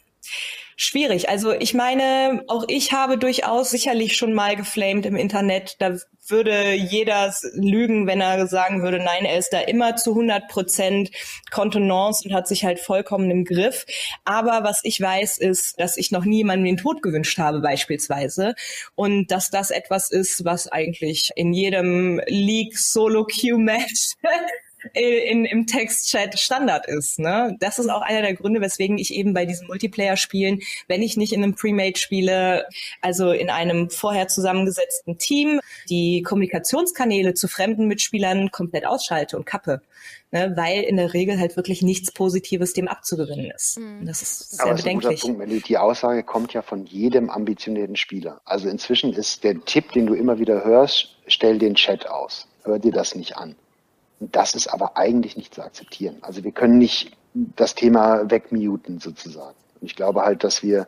schwierig. Also ich meine, auch ich habe durchaus sicherlich schon mal geflamed im Internet. Da würde jeder lügen, wenn er sagen würde, nein, er ist da immer zu 100 Prozent Kontenance und hat sich halt vollkommen im Griff. Aber was ich weiß, ist, dass ich noch niemandem den Tod gewünscht habe beispielsweise und dass das etwas ist, was eigentlich in jedem League Solo Q Match in, im Textchat Standard ist. Ne? Das ist auch einer der Gründe, weswegen ich eben bei diesen Multiplayer-Spielen, wenn ich nicht in einem Premade spiele, also in einem vorher zusammengesetzten Team, die Kommunikationskanäle zu fremden Mitspielern komplett ausschalte und kappe. Ne? Weil in der Regel halt wirklich nichts Positives dem abzugewinnen ist. Mhm. Das ist sehr Aber bedenklich. Punkt, Melly. Die Aussage kommt ja von jedem ambitionierten Spieler. Also inzwischen ist der Tipp, den du immer wieder hörst, stell den Chat aus. Hör dir das nicht an. Das ist aber eigentlich nicht zu akzeptieren. Also wir können nicht das Thema wegmuten sozusagen. Und ich glaube halt, dass wir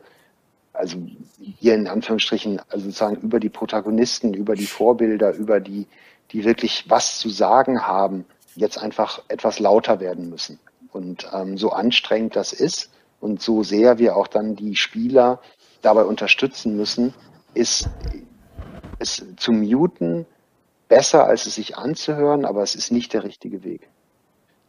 also hier in Anführungsstrichen also sozusagen über die Protagonisten, über die Vorbilder, über die, die wirklich was zu sagen haben, jetzt einfach etwas lauter werden müssen. Und ähm, so anstrengend das ist und so sehr wir auch dann die Spieler dabei unterstützen müssen, ist es zu muten besser, als es sich anzuhören, aber es ist nicht der richtige Weg.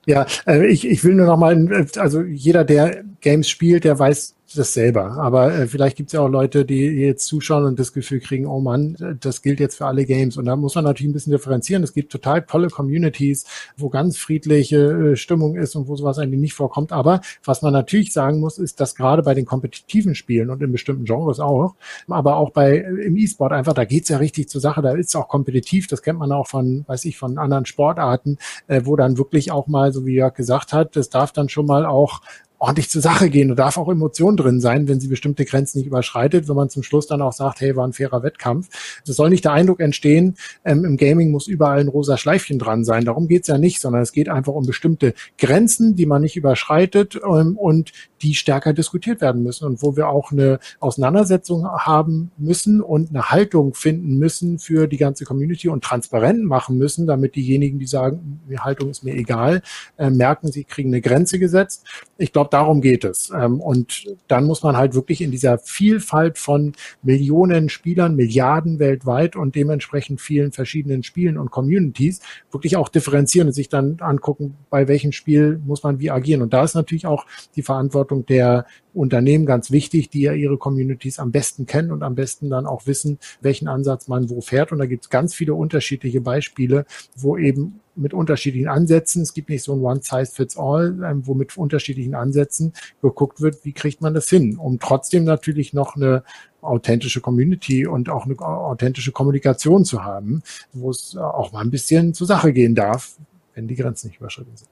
Ja, äh, ich, ich will nur noch mal, also jeder, der Games spielt, der weiß das selber. Aber äh, vielleicht gibt es ja auch Leute, die jetzt zuschauen und das Gefühl kriegen, oh Mann, das gilt jetzt für alle Games. Und da muss man natürlich ein bisschen differenzieren. Es gibt total tolle Communities, wo ganz friedliche äh, Stimmung ist und wo sowas eigentlich nicht vorkommt. Aber was man natürlich sagen muss, ist, dass gerade bei den kompetitiven Spielen und in bestimmten Genres auch, aber auch bei im E-Sport einfach, da geht's ja richtig zur Sache, da ist es auch kompetitiv, das kennt man auch von, weiß ich, von anderen Sportarten, äh, wo dann wirklich auch mal, so wie Jörg gesagt hat, das darf dann schon mal auch ordentlich zur Sache gehen und darf auch Emotion drin sein, wenn sie bestimmte Grenzen nicht überschreitet, wenn man zum Schluss dann auch sagt, hey, war ein fairer Wettkampf. Es soll nicht der Eindruck entstehen, ähm, im Gaming muss überall ein rosa Schleifchen dran sein. Darum geht's ja nicht, sondern es geht einfach um bestimmte Grenzen, die man nicht überschreitet ähm, und die stärker diskutiert werden müssen und wo wir auch eine Auseinandersetzung haben müssen und eine Haltung finden müssen für die ganze Community und transparent machen müssen, damit diejenigen, die sagen, die Haltung ist mir egal, äh, merken, sie kriegen eine Grenze gesetzt. Ich glaube, darum geht es. Ähm, und dann muss man halt wirklich in dieser Vielfalt von Millionen Spielern, Milliarden weltweit und dementsprechend vielen verschiedenen Spielen und Communities wirklich auch differenzieren und sich dann angucken, bei welchem Spiel muss man wie agieren. Und da ist natürlich auch die Verantwortung der Unternehmen ganz wichtig, die ja ihre Communities am besten kennen und am besten dann auch wissen, welchen Ansatz man wo fährt. Und da gibt es ganz viele unterschiedliche Beispiele, wo eben mit unterschiedlichen Ansätzen, es gibt nicht so ein One-Size-Fits-All, ähm, wo mit unterschiedlichen Ansätzen geguckt wird, wie kriegt man das hin, um trotzdem natürlich noch eine authentische Community und auch eine authentische Kommunikation zu haben, wo es auch mal ein bisschen zur Sache gehen darf, wenn die Grenzen nicht überschritten sind.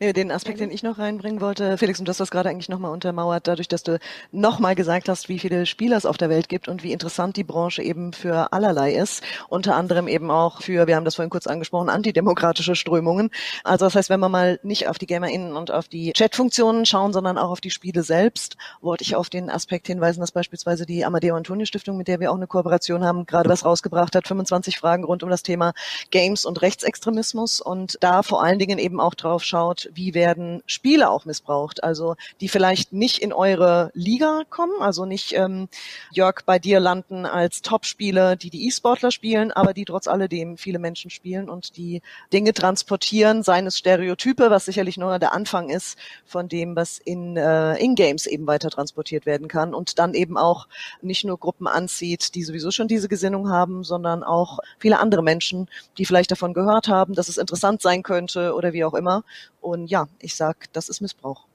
Nee, den Aspekt, den ich noch reinbringen wollte, Felix, und das gerade eigentlich nochmal untermauert, dadurch, dass du nochmal gesagt hast, wie viele Spieler es auf der Welt gibt und wie interessant die Branche eben für allerlei ist. Unter anderem eben auch für, wir haben das vorhin kurz angesprochen, antidemokratische Strömungen. Also das heißt, wenn wir mal nicht auf die GamerInnen und auf die Chatfunktionen schauen, sondern auch auf die Spiele selbst, wollte ich auf den Aspekt hinweisen, dass beispielsweise die Amadeo Antonio Stiftung, mit der wir auch eine Kooperation haben, gerade was rausgebracht hat, 25 Fragen rund um das Thema Games und Rechtsextremismus und da vor allen Dingen eben auch drauf schauen, anschaut, wie werden Spiele auch missbraucht, also die vielleicht nicht in eure Liga kommen, also nicht ähm, Jörg bei dir landen als Top-Spiele, die die E-Sportler spielen, aber die trotz alledem viele Menschen spielen und die Dinge transportieren, seien es Stereotype, was sicherlich nur der Anfang ist von dem, was in, äh, in Games eben weiter transportiert werden kann und dann eben auch nicht nur Gruppen anzieht, die sowieso schon diese Gesinnung haben, sondern auch viele andere Menschen, die vielleicht davon gehört haben, dass es interessant sein könnte oder wie auch immer und ja, ich sag, das ist Missbrauch.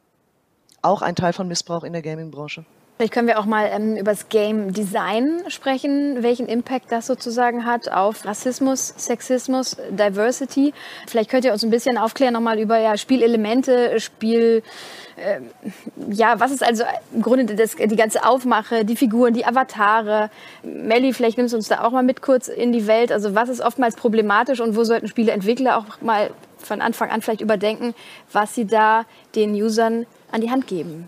Auch ein Teil von Missbrauch in der Gaming-Branche. Vielleicht können wir auch mal ähm, über das Game Design sprechen, welchen Impact das sozusagen hat auf Rassismus, Sexismus, Diversity. Vielleicht könnt ihr uns ein bisschen aufklären nochmal über ja, Spielelemente, Spiel, äh, ja, was ist also im Grunde das, die ganze Aufmache, die Figuren, die Avatare. Melly, vielleicht nimmst du uns da auch mal mit kurz in die Welt. Also was ist oftmals problematisch und wo sollten Spieleentwickler auch mal von Anfang an vielleicht überdenken, was sie da den Usern an die Hand geben?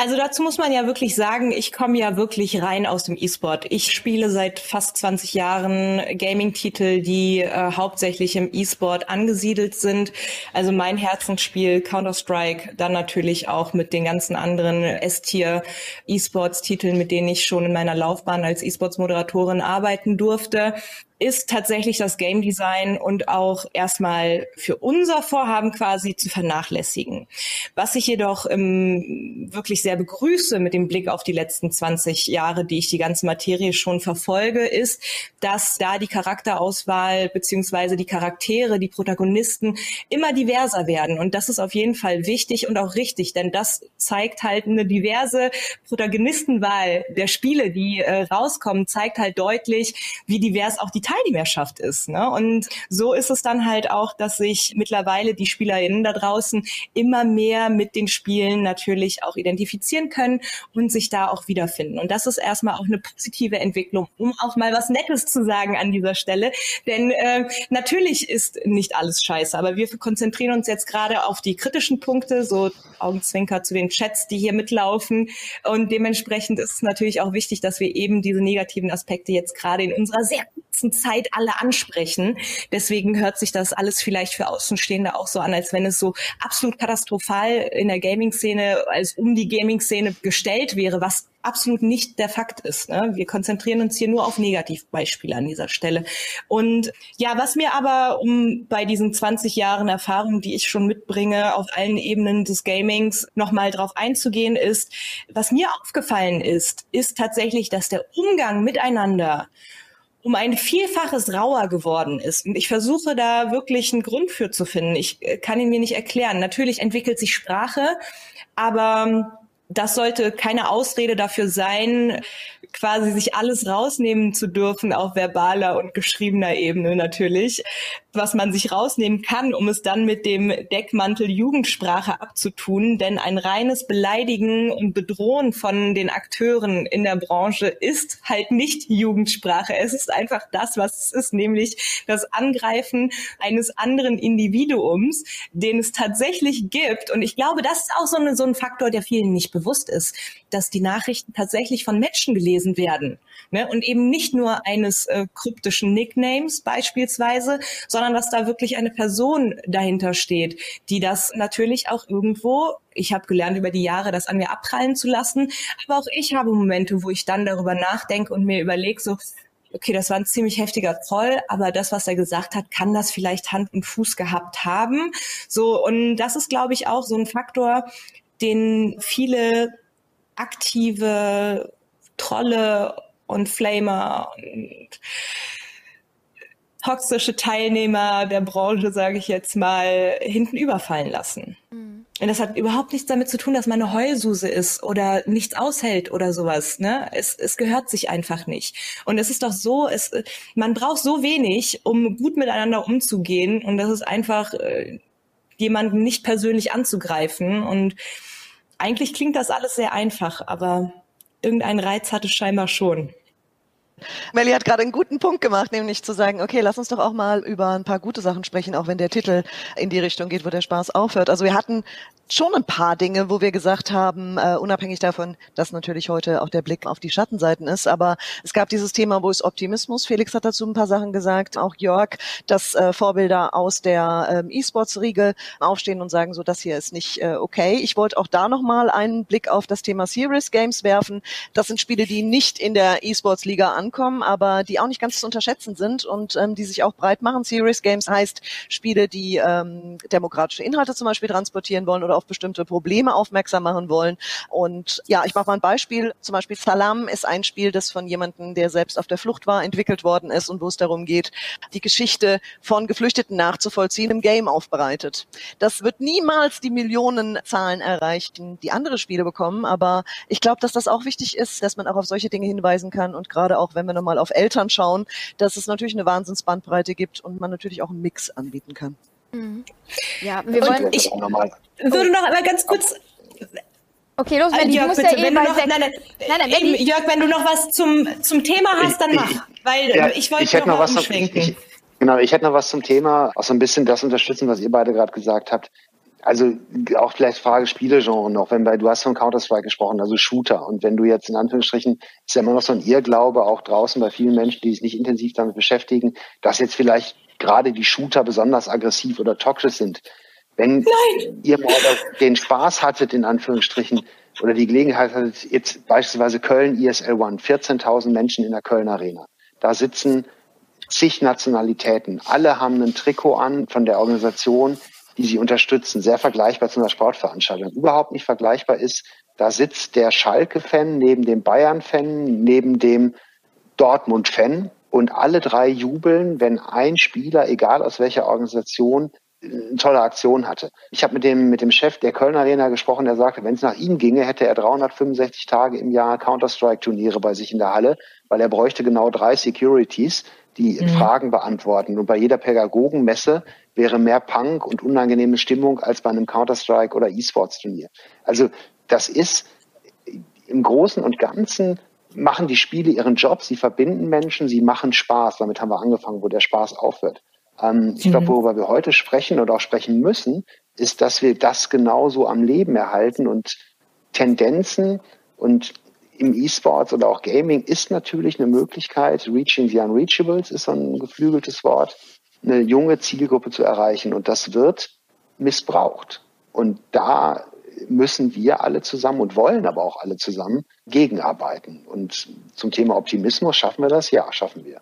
Also dazu muss man ja wirklich sagen, ich komme ja wirklich rein aus dem E-Sport. Ich spiele seit fast 20 Jahren Gaming-Titel, die äh, hauptsächlich im E-Sport angesiedelt sind. Also mein Herzensspiel Counter-Strike, dann natürlich auch mit den ganzen anderen S-Tier E-Sports-Titeln, mit denen ich schon in meiner Laufbahn als E-Sports-Moderatorin arbeiten durfte ist tatsächlich das Game Design und auch erstmal für unser Vorhaben quasi zu vernachlässigen. Was ich jedoch ähm, wirklich sehr begrüße mit dem Blick auf die letzten 20 Jahre, die ich die ganze Materie schon verfolge, ist, dass da die Charakterauswahl beziehungsweise die Charaktere, die Protagonisten immer diverser werden. Und das ist auf jeden Fall wichtig und auch richtig, denn das zeigt halt eine diverse Protagonistenwahl der Spiele, die äh, rauskommen, zeigt halt deutlich, wie divers auch die Teilnehmerschaft ist. Ne? Und so ist es dann halt auch, dass sich mittlerweile die SpielerInnen da draußen immer mehr mit den Spielen natürlich auch identifizieren können und sich da auch wiederfinden. Und das ist erstmal auch eine positive Entwicklung, um auch mal was Nettes zu sagen an dieser Stelle. Denn äh, natürlich ist nicht alles scheiße, aber wir konzentrieren uns jetzt gerade auf die kritischen Punkte, so Augenzwinker zu den Chats, die hier mitlaufen. Und dementsprechend ist es natürlich auch wichtig, dass wir eben diese negativen Aspekte jetzt gerade in unserer sehr kurzen Zeit alle ansprechen. Deswegen hört sich das alles vielleicht für Außenstehende auch so an, als wenn es so absolut katastrophal in der Gaming-Szene, als um die Gaming-Szene gestellt wäre, was absolut nicht der Fakt ist. Ne? Wir konzentrieren uns hier nur auf Negativbeispiele an dieser Stelle. Und ja, was mir aber, um bei diesen 20 Jahren Erfahrung, die ich schon mitbringe, auf allen Ebenen des Gamings nochmal drauf einzugehen, ist, was mir aufgefallen ist, ist tatsächlich, dass der Umgang miteinander um ein Vielfaches rauer geworden ist. Und ich versuche da wirklich einen Grund für zu finden. Ich äh, kann ihn mir nicht erklären. Natürlich entwickelt sich Sprache, aber das sollte keine Ausrede dafür sein, quasi sich alles rausnehmen zu dürfen auf verbaler und geschriebener Ebene natürlich, was man sich rausnehmen kann, um es dann mit dem Deckmantel Jugendsprache abzutun. Denn ein reines Beleidigen und Bedrohen von den Akteuren in der Branche ist halt nicht Jugendsprache. Es ist einfach das, was es ist, nämlich das Angreifen eines anderen Individuums, den es tatsächlich gibt. Und ich glaube, das ist auch so, eine, so ein Faktor, der vielen nicht bewusst ist, dass die Nachrichten tatsächlich von Menschen gelesen werden. Ne? Und eben nicht nur eines äh, kryptischen Nicknames beispielsweise, sondern dass da wirklich eine Person dahinter steht, die das natürlich auch irgendwo ich habe gelernt über die Jahre, das an mir abprallen zu lassen. Aber auch ich habe Momente, wo ich dann darüber nachdenke und mir überlege, so, okay, das war ein ziemlich heftiger Zoll, aber das, was er gesagt hat, kann das vielleicht Hand und Fuß gehabt haben. So, und das ist, glaube ich, auch so ein Faktor, den viele aktive Trolle und Flamer und toxische Teilnehmer der Branche, sage ich jetzt mal, hinten überfallen lassen. Mhm. Und das hat überhaupt nichts damit zu tun, dass man eine Heulsuse ist oder nichts aushält oder sowas. Ne? Es, es gehört sich einfach nicht. Und es ist doch so, es, man braucht so wenig, um gut miteinander umzugehen. Und das ist einfach, äh, jemanden nicht persönlich anzugreifen. Und eigentlich klingt das alles sehr einfach, aber irgendeinen Reiz hat es scheinbar schon. Melly hat gerade einen guten Punkt gemacht, nämlich zu sagen, okay, lass uns doch auch mal über ein paar gute Sachen sprechen, auch wenn der Titel in die Richtung geht, wo der Spaß aufhört. Also wir hatten schon ein paar Dinge, wo wir gesagt haben, äh, unabhängig davon, dass natürlich heute auch der Blick auf die Schattenseiten ist, aber es gab dieses Thema, wo ist Optimismus? Felix hat dazu ein paar Sachen gesagt, auch Jörg, dass äh, Vorbilder aus der ähm, E-Sports-Riege aufstehen und sagen, so das hier ist nicht äh, okay. Ich wollte auch da nochmal einen Blick auf das Thema Serious Games werfen. Das sind Spiele, die nicht in der E-Sports-Liga ankommen, aber die auch nicht ganz zu unterschätzen sind und ähm, die sich auch breit machen. Serious Games heißt Spiele, die ähm, demokratische Inhalte zum Beispiel transportieren wollen oder auf bestimmte Probleme aufmerksam machen wollen. Und ja, ich mache mal ein Beispiel. Zum Beispiel Salam ist ein Spiel, das von jemandem, der selbst auf der Flucht war, entwickelt worden ist und wo es darum geht, die Geschichte von Geflüchteten nachzuvollziehen, im Game aufbereitet. Das wird niemals die Millionenzahlen erreichen, die andere Spiele bekommen, aber ich glaube, dass das auch wichtig ist, dass man auch auf solche Dinge hinweisen kann und gerade auch, wenn wir nochmal auf Eltern schauen, dass es natürlich eine Wahnsinnsbandbreite gibt und man natürlich auch einen Mix anbieten kann. Mhm. Ja, wir wollen. Ich würde noch einmal ganz kurz. Okay, los, wenn Jörg, bitte, ja eh wenn du noch, nein, nein, nein, nein eben, Jörg, wenn du noch was zum, zum Thema hast, dann mach. Weil ja, ich wollte ich noch, noch was umschwenken. Ich, genau, ich hätte noch was zum Thema, auch so ein bisschen das unterstützen, was ihr beide gerade gesagt habt. Also auch vielleicht Frage Spielegenre noch, wenn bei, du hast von Counter-Strike gesprochen, also Shooter. Und wenn du jetzt in Anführungsstrichen, ist ja immer noch so ein Irrglaube, auch draußen bei vielen Menschen, die sich nicht intensiv damit beschäftigen, dass jetzt vielleicht gerade die Shooter besonders aggressiv oder toxisch sind. Wenn Nein. ihr mal den Spaß hattet, in Anführungsstrichen, oder die Gelegenheit hattet, jetzt beispielsweise Köln ISL One, 14.000 Menschen in der Köln Arena. Da sitzen zig Nationalitäten. Alle haben ein Trikot an von der Organisation, die sie unterstützen. Sehr vergleichbar zu einer Sportveranstaltung. Überhaupt nicht vergleichbar ist, da sitzt der Schalke-Fan neben dem Bayern-Fan, neben dem Dortmund-Fan und alle drei jubeln, wenn ein Spieler, egal aus welcher Organisation, eine tolle Aktion hatte. Ich habe mit dem, mit dem Chef der Köln Arena gesprochen, der sagte, wenn es nach ihm ginge, hätte er 365 Tage im Jahr Counter-Strike-Turniere bei sich in der Halle, weil er bräuchte genau drei Securities, die mhm. Fragen beantworten. Und bei jeder Pädagogenmesse wäre mehr Punk und unangenehme Stimmung als bei einem Counter-Strike oder E-Sports-Turnier. Also das ist im Großen und Ganzen machen die Spiele ihren Job, sie verbinden Menschen, sie machen Spaß. Damit haben wir angefangen, wo der Spaß aufhört. Ähm, ich glaube, mhm. worüber wir heute sprechen oder auch sprechen müssen, ist, dass wir das genauso am Leben erhalten und Tendenzen und im E-Sports oder auch Gaming ist natürlich eine Möglichkeit, Reaching the Unreachables ist so ein geflügeltes Wort, eine junge Zielgruppe zu erreichen. Und das wird missbraucht. Und da müssen wir alle zusammen und wollen aber auch alle zusammen gegenarbeiten. Und zum Thema Optimismus schaffen wir das? Ja, schaffen wir.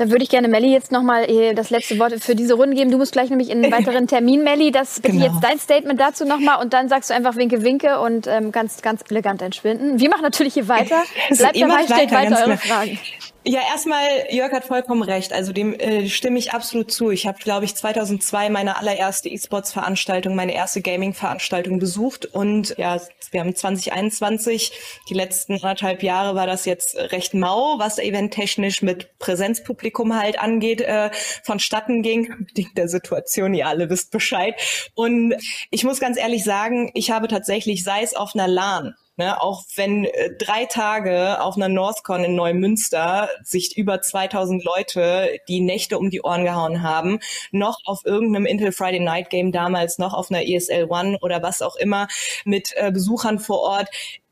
Da würde ich gerne Melli jetzt nochmal äh, das letzte Wort für diese Runde geben. Du musst gleich nämlich in einen weiteren Termin, Melli. Das bitte genau. jetzt dein Statement dazu nochmal und dann sagst du einfach Winke, Winke und ähm, ganz, ganz elegant entschwinden. Wir machen natürlich hier weiter. Bleibt dabei, stellt weiter, weiter eure Fragen. Ja, erstmal, Jörg hat vollkommen recht. Also dem äh, stimme ich absolut zu. Ich habe, glaube ich, 2002 meine allererste E-Sports-Veranstaltung, meine erste Gaming-Veranstaltung besucht. Und ja, wir haben 2021, die letzten anderthalb Jahre war das jetzt recht mau, was eventtechnisch mit Präsenzpublikum halt angeht, äh, vonstatten ging. Bedingt der Situation, ihr alle wisst Bescheid. Und ich muss ganz ehrlich sagen, ich habe tatsächlich, sei es auf einer LAN, Ne, auch wenn äh, drei Tage auf einer NorthCon in Neumünster sich über 2000 Leute die Nächte um die Ohren gehauen haben, noch auf irgendeinem Intel Friday Night Game damals, noch auf einer ESL One oder was auch immer mit äh, Besuchern vor Ort,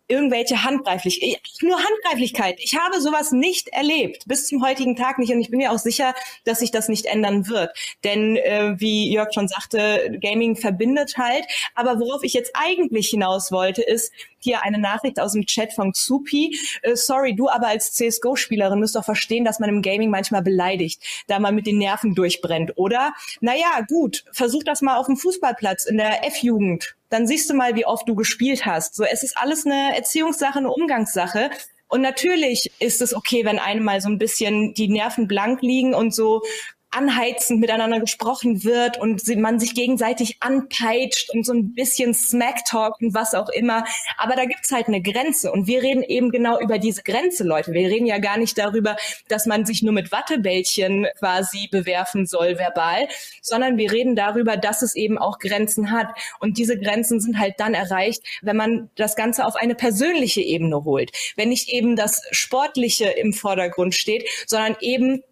irgendwelche Handgreiflichkeit, äh, nur Handgreiflichkeit. Ich habe sowas nicht erlebt, bis zum heutigen Tag nicht. Und ich bin mir auch sicher, dass sich das nicht ändern wird. Denn äh, wie Jörg schon sagte, Gaming verbindet halt. Aber worauf ich jetzt eigentlich hinaus wollte, ist hier eine Nachricht aus dem Chat von Zupi. Äh, sorry, du aber als CSGO-Spielerin müsst doch verstehen, dass man im Gaming manchmal beleidigt, da man mit den Nerven durchbrennt, oder? Naja, gut, versuch das mal auf dem Fußballplatz in der F-Jugend dann siehst du mal, wie oft du gespielt hast. So, es ist alles eine Erziehungssache, eine Umgangssache. Und natürlich ist es okay, wenn einem mal so ein bisschen die Nerven blank liegen und so anheizend miteinander gesprochen wird und man sich gegenseitig anpeitscht und so ein bisschen Smacktalk und was auch immer. Aber da gibt's halt eine Grenze und wir reden eben genau über diese Grenze, Leute. Wir reden ja gar nicht darüber, dass man sich nur mit Wattebällchen quasi bewerfen soll verbal, sondern wir reden darüber, dass es eben auch Grenzen hat. Und diese Grenzen sind halt dann erreicht, wenn man das Ganze auf eine persönliche Ebene holt. Wenn nicht eben das Sportliche im Vordergrund steht, sondern eben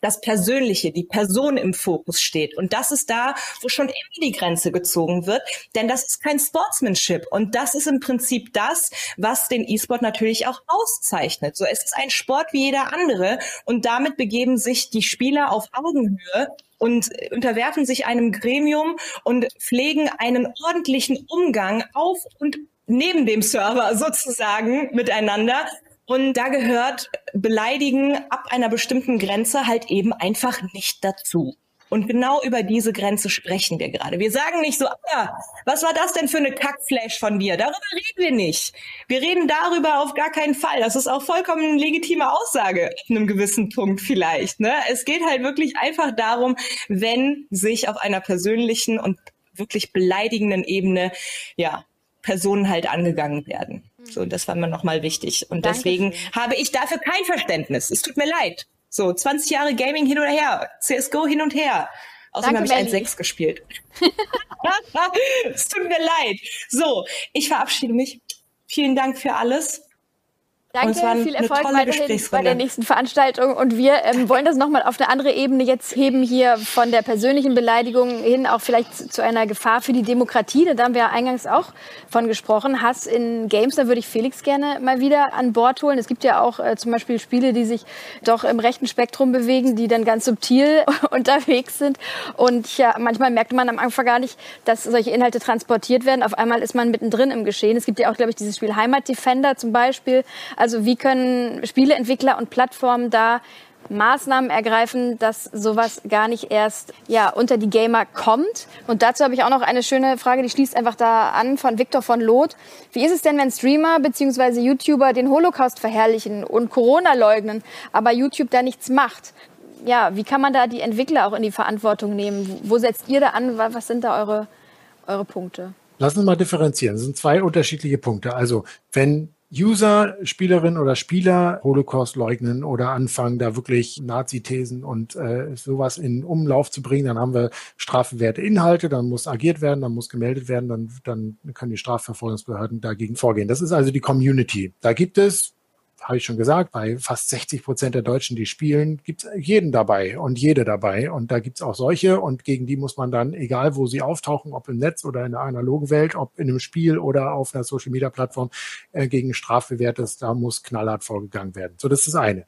das Persönliche, die Person im Fokus steht. Und das ist da, wo schon immer die Grenze gezogen wird, denn das ist kein Sportsmanship. Und das ist im Prinzip das, was den E-Sport natürlich auch auszeichnet. So, es ist ein Sport wie jeder andere und damit begeben sich die Spieler auf Augenhöhe und unterwerfen sich einem Gremium und pflegen einen ordentlichen Umgang auf und neben dem Server sozusagen miteinander, und da gehört Beleidigen ab einer bestimmten Grenze halt eben einfach nicht dazu. Und genau über diese Grenze sprechen wir gerade. Wir sagen nicht so, ah, was war das denn für eine Kackflash von dir? Darüber reden wir nicht. Wir reden darüber auf gar keinen Fall. Das ist auch vollkommen eine legitime Aussage, an einem gewissen Punkt vielleicht. Ne? Es geht halt wirklich einfach darum, wenn sich auf einer persönlichen und wirklich beleidigenden Ebene, ja, Personen halt angegangen werden. So, das war mir nochmal wichtig. Und Dankeschön. deswegen habe ich dafür kein Verständnis. Es tut mir leid. So, 20 Jahre Gaming hin oder her, CSGO hin und her. Außerdem habe ich 1.6 gespielt. es tut mir leid. So, ich verabschiede mich. Vielen Dank für alles. Danke, viel Erfolg weiterhin bei der nächsten Veranstaltung. Und wir ähm, wollen das nochmal auf eine andere Ebene jetzt heben, hier von der persönlichen Beleidigung hin auch vielleicht zu einer Gefahr für die Demokratie. Da haben wir ja eingangs auch von gesprochen. Hass in Games, da würde ich Felix gerne mal wieder an Bord holen. Es gibt ja auch äh, zum Beispiel Spiele, die sich doch im rechten Spektrum bewegen, die dann ganz subtil unterwegs sind. Und ja, manchmal merkt man am Anfang gar nicht, dass solche Inhalte transportiert werden. Auf einmal ist man mittendrin im Geschehen. Es gibt ja auch, glaube ich, dieses Spiel Heimat Defender zum Beispiel also wie können Spieleentwickler und Plattformen da Maßnahmen ergreifen, dass sowas gar nicht erst ja, unter die Gamer kommt. Und dazu habe ich auch noch eine schöne Frage, die schließt einfach da an von Viktor von Loth. Wie ist es denn, wenn Streamer bzw. YouTuber den Holocaust verherrlichen und Corona leugnen, aber YouTube da nichts macht? Ja, wie kann man da die Entwickler auch in die Verantwortung nehmen? Wo setzt ihr da an? Was sind da eure, eure Punkte? Lass uns mal differenzieren. Das sind zwei unterschiedliche Punkte. Also, wenn User, Spielerinnen oder Spieler Holocaust leugnen oder anfangen, da wirklich Nazi-Thesen und äh, sowas in Umlauf zu bringen, dann haben wir strafwerte Inhalte, dann muss agiert werden, dann muss gemeldet werden, dann, dann können die Strafverfolgungsbehörden dagegen vorgehen. Das ist also die Community. Da gibt es habe ich schon gesagt, bei fast 60 Prozent der Deutschen, die spielen, gibt es jeden dabei und jede dabei. Und da gibt es auch solche und gegen die muss man dann, egal wo sie auftauchen, ob im Netz oder in der analogen Welt, ob in einem Spiel oder auf einer Social-Media-Plattform, äh, gegen Strafbewährtes, da muss knallhart vorgegangen werden. So, das ist das eine.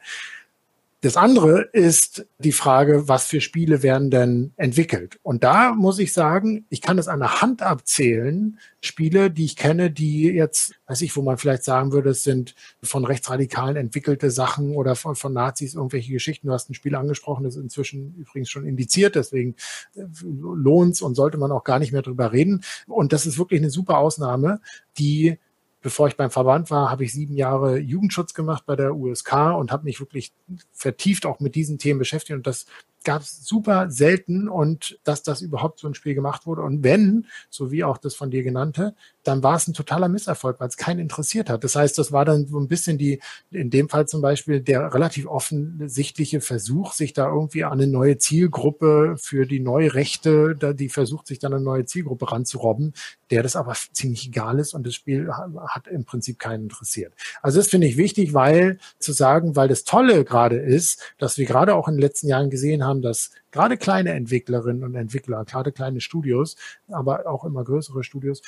Das andere ist die Frage, was für Spiele werden denn entwickelt? Und da muss ich sagen, ich kann es an der Hand abzählen, Spiele, die ich kenne, die jetzt, weiß ich, wo man vielleicht sagen würde, es sind von Rechtsradikalen entwickelte Sachen oder von, von Nazis irgendwelche Geschichten. Du hast ein Spiel angesprochen, das ist inzwischen übrigens schon indiziert, deswegen äh, lohnt's und sollte man auch gar nicht mehr drüber reden. Und das ist wirklich eine super Ausnahme, die bevor ich beim Verband war, habe ich sieben Jahre Jugendschutz gemacht bei der USK und habe mich wirklich vertieft auch mit diesen Themen beschäftigt. Und das gab es super selten und dass das überhaupt so ein Spiel gemacht wurde. Und wenn, so wie auch das von dir genannte, dann war es ein totaler Misserfolg, weil es keinen interessiert hat. Das heißt, das war dann so ein bisschen die, in dem Fall zum Beispiel, der relativ offensichtliche Versuch, sich da irgendwie an eine neue Zielgruppe für die neue Rechte, die versucht, sich dann eine neue Zielgruppe ranzurobben, der das aber ziemlich egal ist und das Spiel hat im Prinzip keinen interessiert. Also das finde ich wichtig, weil zu sagen, weil das Tolle gerade ist, dass wir gerade auch in den letzten Jahren gesehen haben, haben, dass gerade kleine Entwicklerinnen und Entwickler, gerade kleine Studios, aber auch immer größere Studios,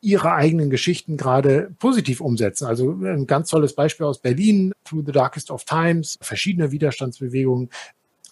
ihre eigenen Geschichten gerade positiv umsetzen. Also ein ganz tolles Beispiel aus Berlin, Through the Darkest of Times, verschiedene Widerstandsbewegungen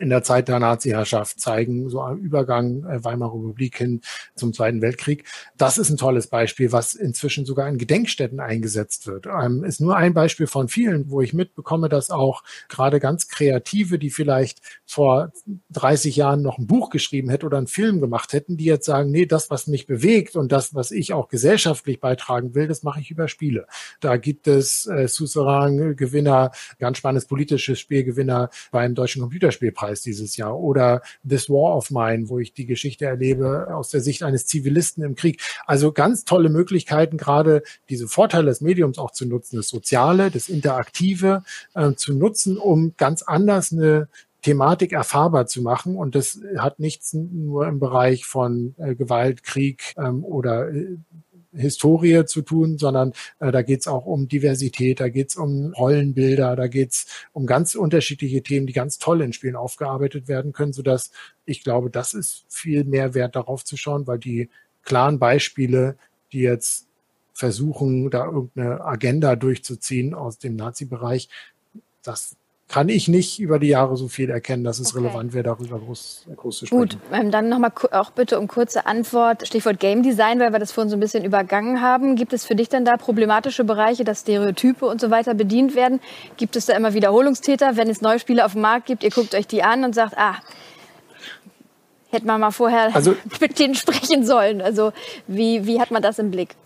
in der Zeit der Nazi-Herrschaft zeigen, so am Übergang äh, Weimarer Republik hin zum Zweiten Weltkrieg. Das ist ein tolles Beispiel, was inzwischen sogar in Gedenkstätten eingesetzt wird. Ähm, ist nur ein Beispiel von vielen, wo ich mitbekomme, dass auch gerade ganz Kreative, die vielleicht vor 30 Jahren noch ein Buch geschrieben hätten oder einen Film gemacht hätten, die jetzt sagen, nee, das, was mich bewegt und das, was ich auch gesellschaftlich beitragen will, das mache ich über Spiele. Da gibt es äh, Suzerain-Gewinner, ganz spannendes politisches Spielgewinner beim Deutschen Computerspielpreis Preis dieses Jahr oder This War of Mine, wo ich die Geschichte erlebe aus der Sicht eines Zivilisten im Krieg. Also ganz tolle Möglichkeiten, gerade diese Vorteile des Mediums auch zu nutzen, das Soziale, das Interaktive äh, zu nutzen, um ganz anders eine Thematik erfahrbar zu machen. Und das hat nichts nur im Bereich von äh, Gewalt, Krieg ähm, oder äh, Historie zu tun, sondern äh, da geht es auch um Diversität, da geht es um Rollenbilder, da geht es um ganz unterschiedliche Themen, die ganz toll in Spielen aufgearbeitet werden können, sodass ich glaube, das ist viel mehr wert darauf zu schauen, weil die klaren Beispiele, die jetzt versuchen, da irgendeine Agenda durchzuziehen aus dem Nazi-Bereich, das kann ich nicht über die Jahre so viel erkennen, dass es okay. relevant wäre, darüber groß, groß zu sprechen. Gut, ähm, dann nochmal auch bitte um kurze Antwort. Stichwort Game Design, weil wir das vorhin so ein bisschen übergangen haben. Gibt es für dich denn da problematische Bereiche, dass Stereotype und so weiter bedient werden? Gibt es da immer Wiederholungstäter, wenn es neue Spiele auf dem Markt gibt, ihr guckt euch die an und sagt, ah, hätte man mal vorher also, mit denen sprechen sollen. Also wie, wie hat man das im Blick?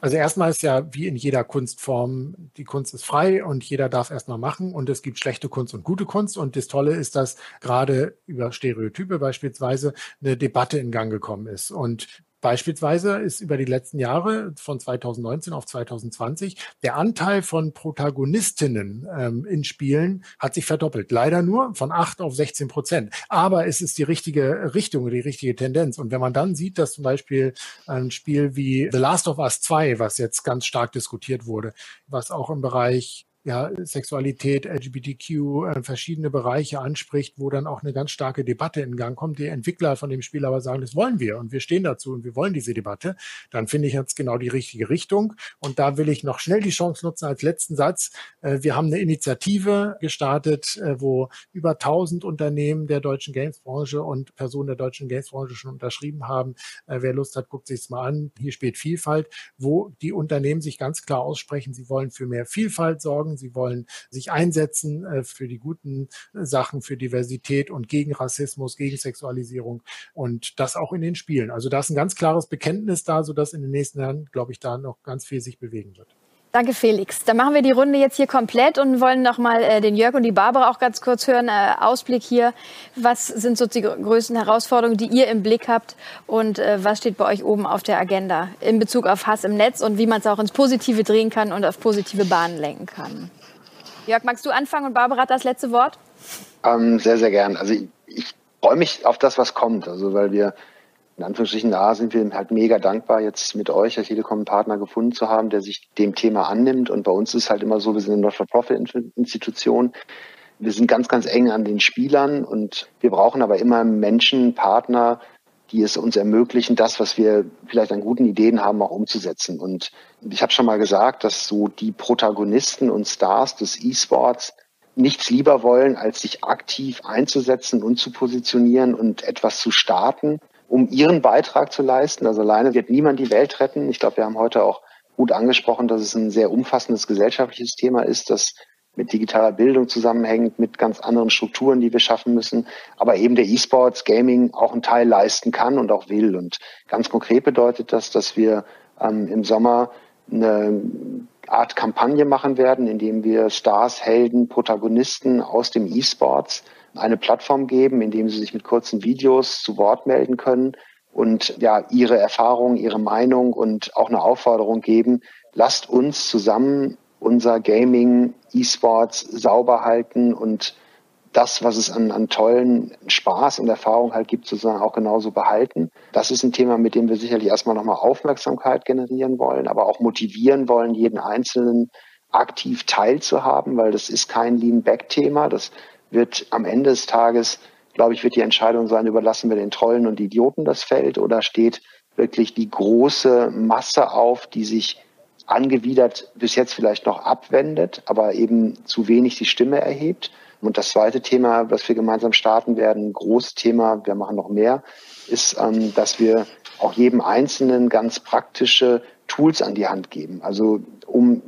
Also erstmal ist ja wie in jeder Kunstform, die Kunst ist frei und jeder darf erstmal machen und es gibt schlechte Kunst und gute Kunst. Und das Tolle ist, dass gerade über Stereotype beispielsweise eine Debatte in Gang gekommen ist. Und Beispielsweise ist über die letzten Jahre von 2019 auf 2020 der Anteil von Protagonistinnen ähm, in Spielen hat sich verdoppelt. Leider nur von 8 auf 16 Prozent. Aber es ist die richtige Richtung, die richtige Tendenz. Und wenn man dann sieht, dass zum Beispiel ein Spiel wie The Last of Us 2, was jetzt ganz stark diskutiert wurde, was auch im Bereich ja, Sexualität, LGBTQ, äh, verschiedene Bereiche anspricht, wo dann auch eine ganz starke Debatte in Gang kommt. Die Entwickler von dem Spiel aber sagen, das wollen wir und wir stehen dazu und wir wollen diese Debatte. Dann finde ich jetzt genau die richtige Richtung. Und da will ich noch schnell die Chance nutzen als letzten Satz. Äh, wir haben eine Initiative gestartet, äh, wo über 1000 Unternehmen der deutschen Gamesbranche und Personen der deutschen Gamesbranche schon unterschrieben haben. Äh, wer Lust hat, guckt sich's mal an. Hier spielt Vielfalt, wo die Unternehmen sich ganz klar aussprechen, sie wollen für mehr Vielfalt sorgen sie wollen sich einsetzen äh, für die guten Sachen, für Diversität und gegen Rassismus, gegen Sexualisierung und das auch in den Spielen. Also da ist ein ganz klares Bekenntnis da, sodass in den nächsten Jahren, glaube ich, da noch ganz viel sich bewegen wird. Danke, Felix. Dann machen wir die Runde jetzt hier komplett und wollen noch mal äh, den Jörg und die Barbara auch ganz kurz hören. Äh, Ausblick hier. Was sind so die größten Herausforderungen, die ihr im Blick habt? Und äh, was steht bei euch oben auf der Agenda in Bezug auf Hass im Netz und wie man es auch ins Positive drehen kann und auf positive Bahnen lenken kann? Jörg, magst du anfangen und Barbara hat das letzte Wort? Ähm, sehr, sehr gern. Also ich, ich freue mich auf das, was kommt. Also weil wir in Anführungsstrichen, da sind wir halt mega dankbar, jetzt mit euch als Telekom-Partner gefunden zu haben, der sich dem Thema annimmt. Und bei uns ist halt immer so, wir sind eine Not-for-Profit-Institution. Wir sind ganz, ganz eng an den Spielern und wir brauchen aber immer Menschen, Partner, die es uns ermöglichen, das, was wir vielleicht an guten Ideen haben, auch umzusetzen. Und ich habe schon mal gesagt, dass so die Protagonisten und Stars des E-Sports nichts lieber wollen, als sich aktiv einzusetzen und zu positionieren und etwas zu starten, um ihren Beitrag zu leisten. Also alleine wird niemand die Welt retten. Ich glaube, wir haben heute auch gut angesprochen, dass es ein sehr umfassendes gesellschaftliches Thema ist, das mit digitaler Bildung zusammenhängt, mit ganz anderen Strukturen, die wir schaffen müssen, aber eben der E-Sports Gaming auch einen Teil leisten kann und auch will. Und ganz konkret bedeutet das, dass wir ähm, im Sommer eine Art Kampagne machen werden, indem wir Stars, Helden, Protagonisten aus dem E-Sports eine Plattform geben, indem sie sich mit kurzen Videos zu Wort melden können und ja ihre Erfahrung, ihre Meinung und auch eine Aufforderung geben. Lasst uns zusammen unser Gaming, E-Sports sauber halten und das, was es an, an tollen Spaß und Erfahrung halt gibt, sozusagen auch genauso behalten. Das ist ein Thema, mit dem wir sicherlich erstmal nochmal Aufmerksamkeit generieren wollen, aber auch motivieren wollen, jeden Einzelnen aktiv teilzuhaben, weil das ist kein Lean-Back-Thema. Das wird am Ende des Tages, glaube ich, wird die Entscheidung sein, überlassen wir den Trollen und Idioten das Feld oder steht wirklich die große Masse auf, die sich angewidert bis jetzt vielleicht noch abwendet, aber eben zu wenig die Stimme erhebt. Und das zweite Thema, was wir gemeinsam starten werden, großes Thema, wir machen noch mehr, ist, ähm, dass wir auch jedem Einzelnen ganz praktische Tools an die Hand geben. Also um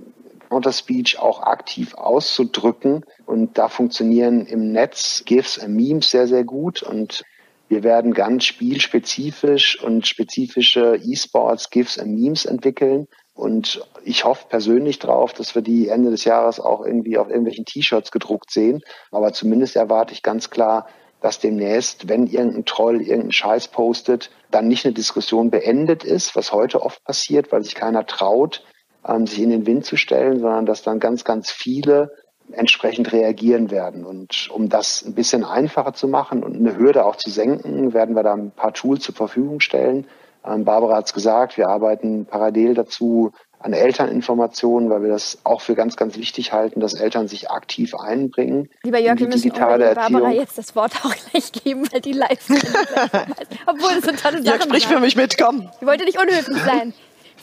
Counter-Speech auch aktiv auszudrücken. Und da funktionieren im Netz GIFs und Memes sehr, sehr gut. Und wir werden ganz spielspezifisch und spezifische E-Sports, GIFs und Memes entwickeln, und ich hoffe persönlich drauf, dass wir die Ende des Jahres auch irgendwie auf irgendwelchen T-Shirts gedruckt sehen. Aber zumindest erwarte ich ganz klar, dass demnächst, wenn irgendein Troll irgendeinen Scheiß postet, dann nicht eine Diskussion beendet ist, was heute oft passiert, weil sich keiner traut, ähm, sich in den Wind zu stellen, sondern dass dann ganz, ganz viele entsprechend reagieren werden. Und um das ein bisschen einfacher zu machen und eine Hürde auch zu senken, werden wir da ein paar Tools zur Verfügung stellen, ähm, Barbara hat es gesagt, wir arbeiten parallel dazu an Elterninformationen, weil wir das auch für ganz, ganz wichtig halten, dass Eltern sich aktiv einbringen. Lieber Jörg, wir müssen Barbara jetzt das Wort auch gleich geben, weil die live Obwohl es sind tolle Sachen. Jörg, sprich für mich mit, komm. Ich wollte nicht unhöflich sein.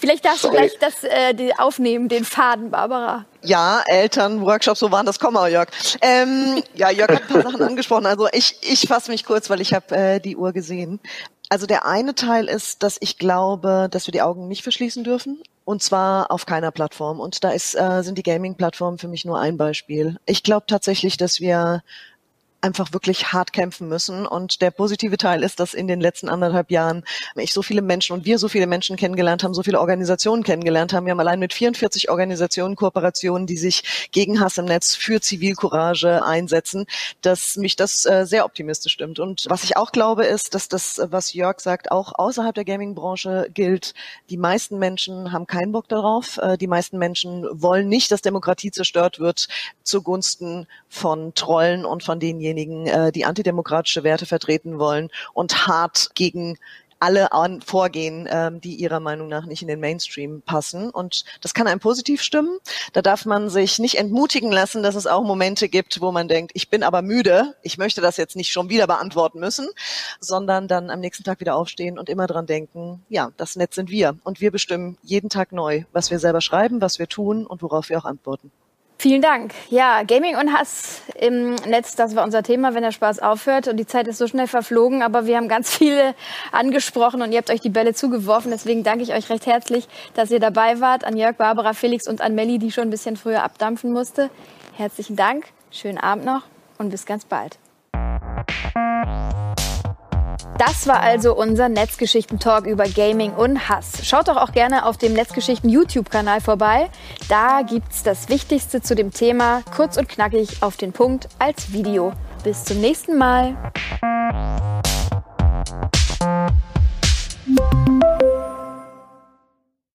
Vielleicht darfst Sorry. du gleich das äh, die aufnehmen, den Faden, Barbara. Ja, Elternworkshops, so waren das Komma, Jörg. Ähm, ja, Jörg hat ein paar Sachen angesprochen. Also ich, ich fasse mich kurz, weil ich habe äh, die Uhr gesehen. Also der eine Teil ist, dass ich glaube, dass wir die Augen nicht verschließen dürfen. Und zwar auf keiner Plattform. Und da ist, äh, sind die Gaming-Plattformen für mich nur ein Beispiel. Ich glaube tatsächlich, dass wir einfach wirklich hart kämpfen müssen. Und der positive Teil ist, dass in den letzten anderthalb Jahren ich so viele Menschen und wir so viele Menschen kennengelernt haben, so viele Organisationen kennengelernt haben. Wir haben allein mit 44 Organisationen Kooperationen, die sich gegen Hass im Netz für Zivilcourage einsetzen, dass mich das äh, sehr optimistisch stimmt. Und was ich auch glaube, ist, dass das, was Jörg sagt, auch außerhalb der Gaming-Branche gilt. Die meisten Menschen haben keinen Bock darauf. Äh, die meisten Menschen wollen nicht, dass Demokratie zerstört wird zugunsten von Trollen und von denjenigen, diejenigen, äh, die antidemokratische Werte vertreten wollen und hart gegen alle an, vorgehen, ähm, die ihrer Meinung nach nicht in den Mainstream passen. Und das kann einem positiv stimmen. Da darf man sich nicht entmutigen lassen, dass es auch Momente gibt, wo man denkt, ich bin aber müde, ich möchte das jetzt nicht schon wieder beantworten müssen, sondern dann am nächsten Tag wieder aufstehen und immer dran denken, ja, das Netz sind wir. Und wir bestimmen jeden Tag neu, was wir selber schreiben, was wir tun und worauf wir auch antworten. Vielen Dank. Ja, Gaming und Hass im Netz, das war unser Thema, wenn der Spaß aufhört. Und die Zeit ist so schnell verflogen, aber wir haben ganz viele angesprochen und ihr habt euch die Bälle zugeworfen. Deswegen danke ich euch recht herzlich, dass ihr dabei wart. An Jörg, Barbara, Felix und an Melli, die schon ein bisschen früher abdampfen musste. Herzlichen Dank, schönen Abend noch und bis ganz bald. Das war also unser Netzgeschichten-Talk über Gaming und Hass. Schaut doch auch gerne auf dem Netzgeschichten-YouTube-Kanal vorbei. Da gibt's das Wichtigste zu dem Thema kurz und knackig auf den Punkt als Video. Bis zum nächsten Mal.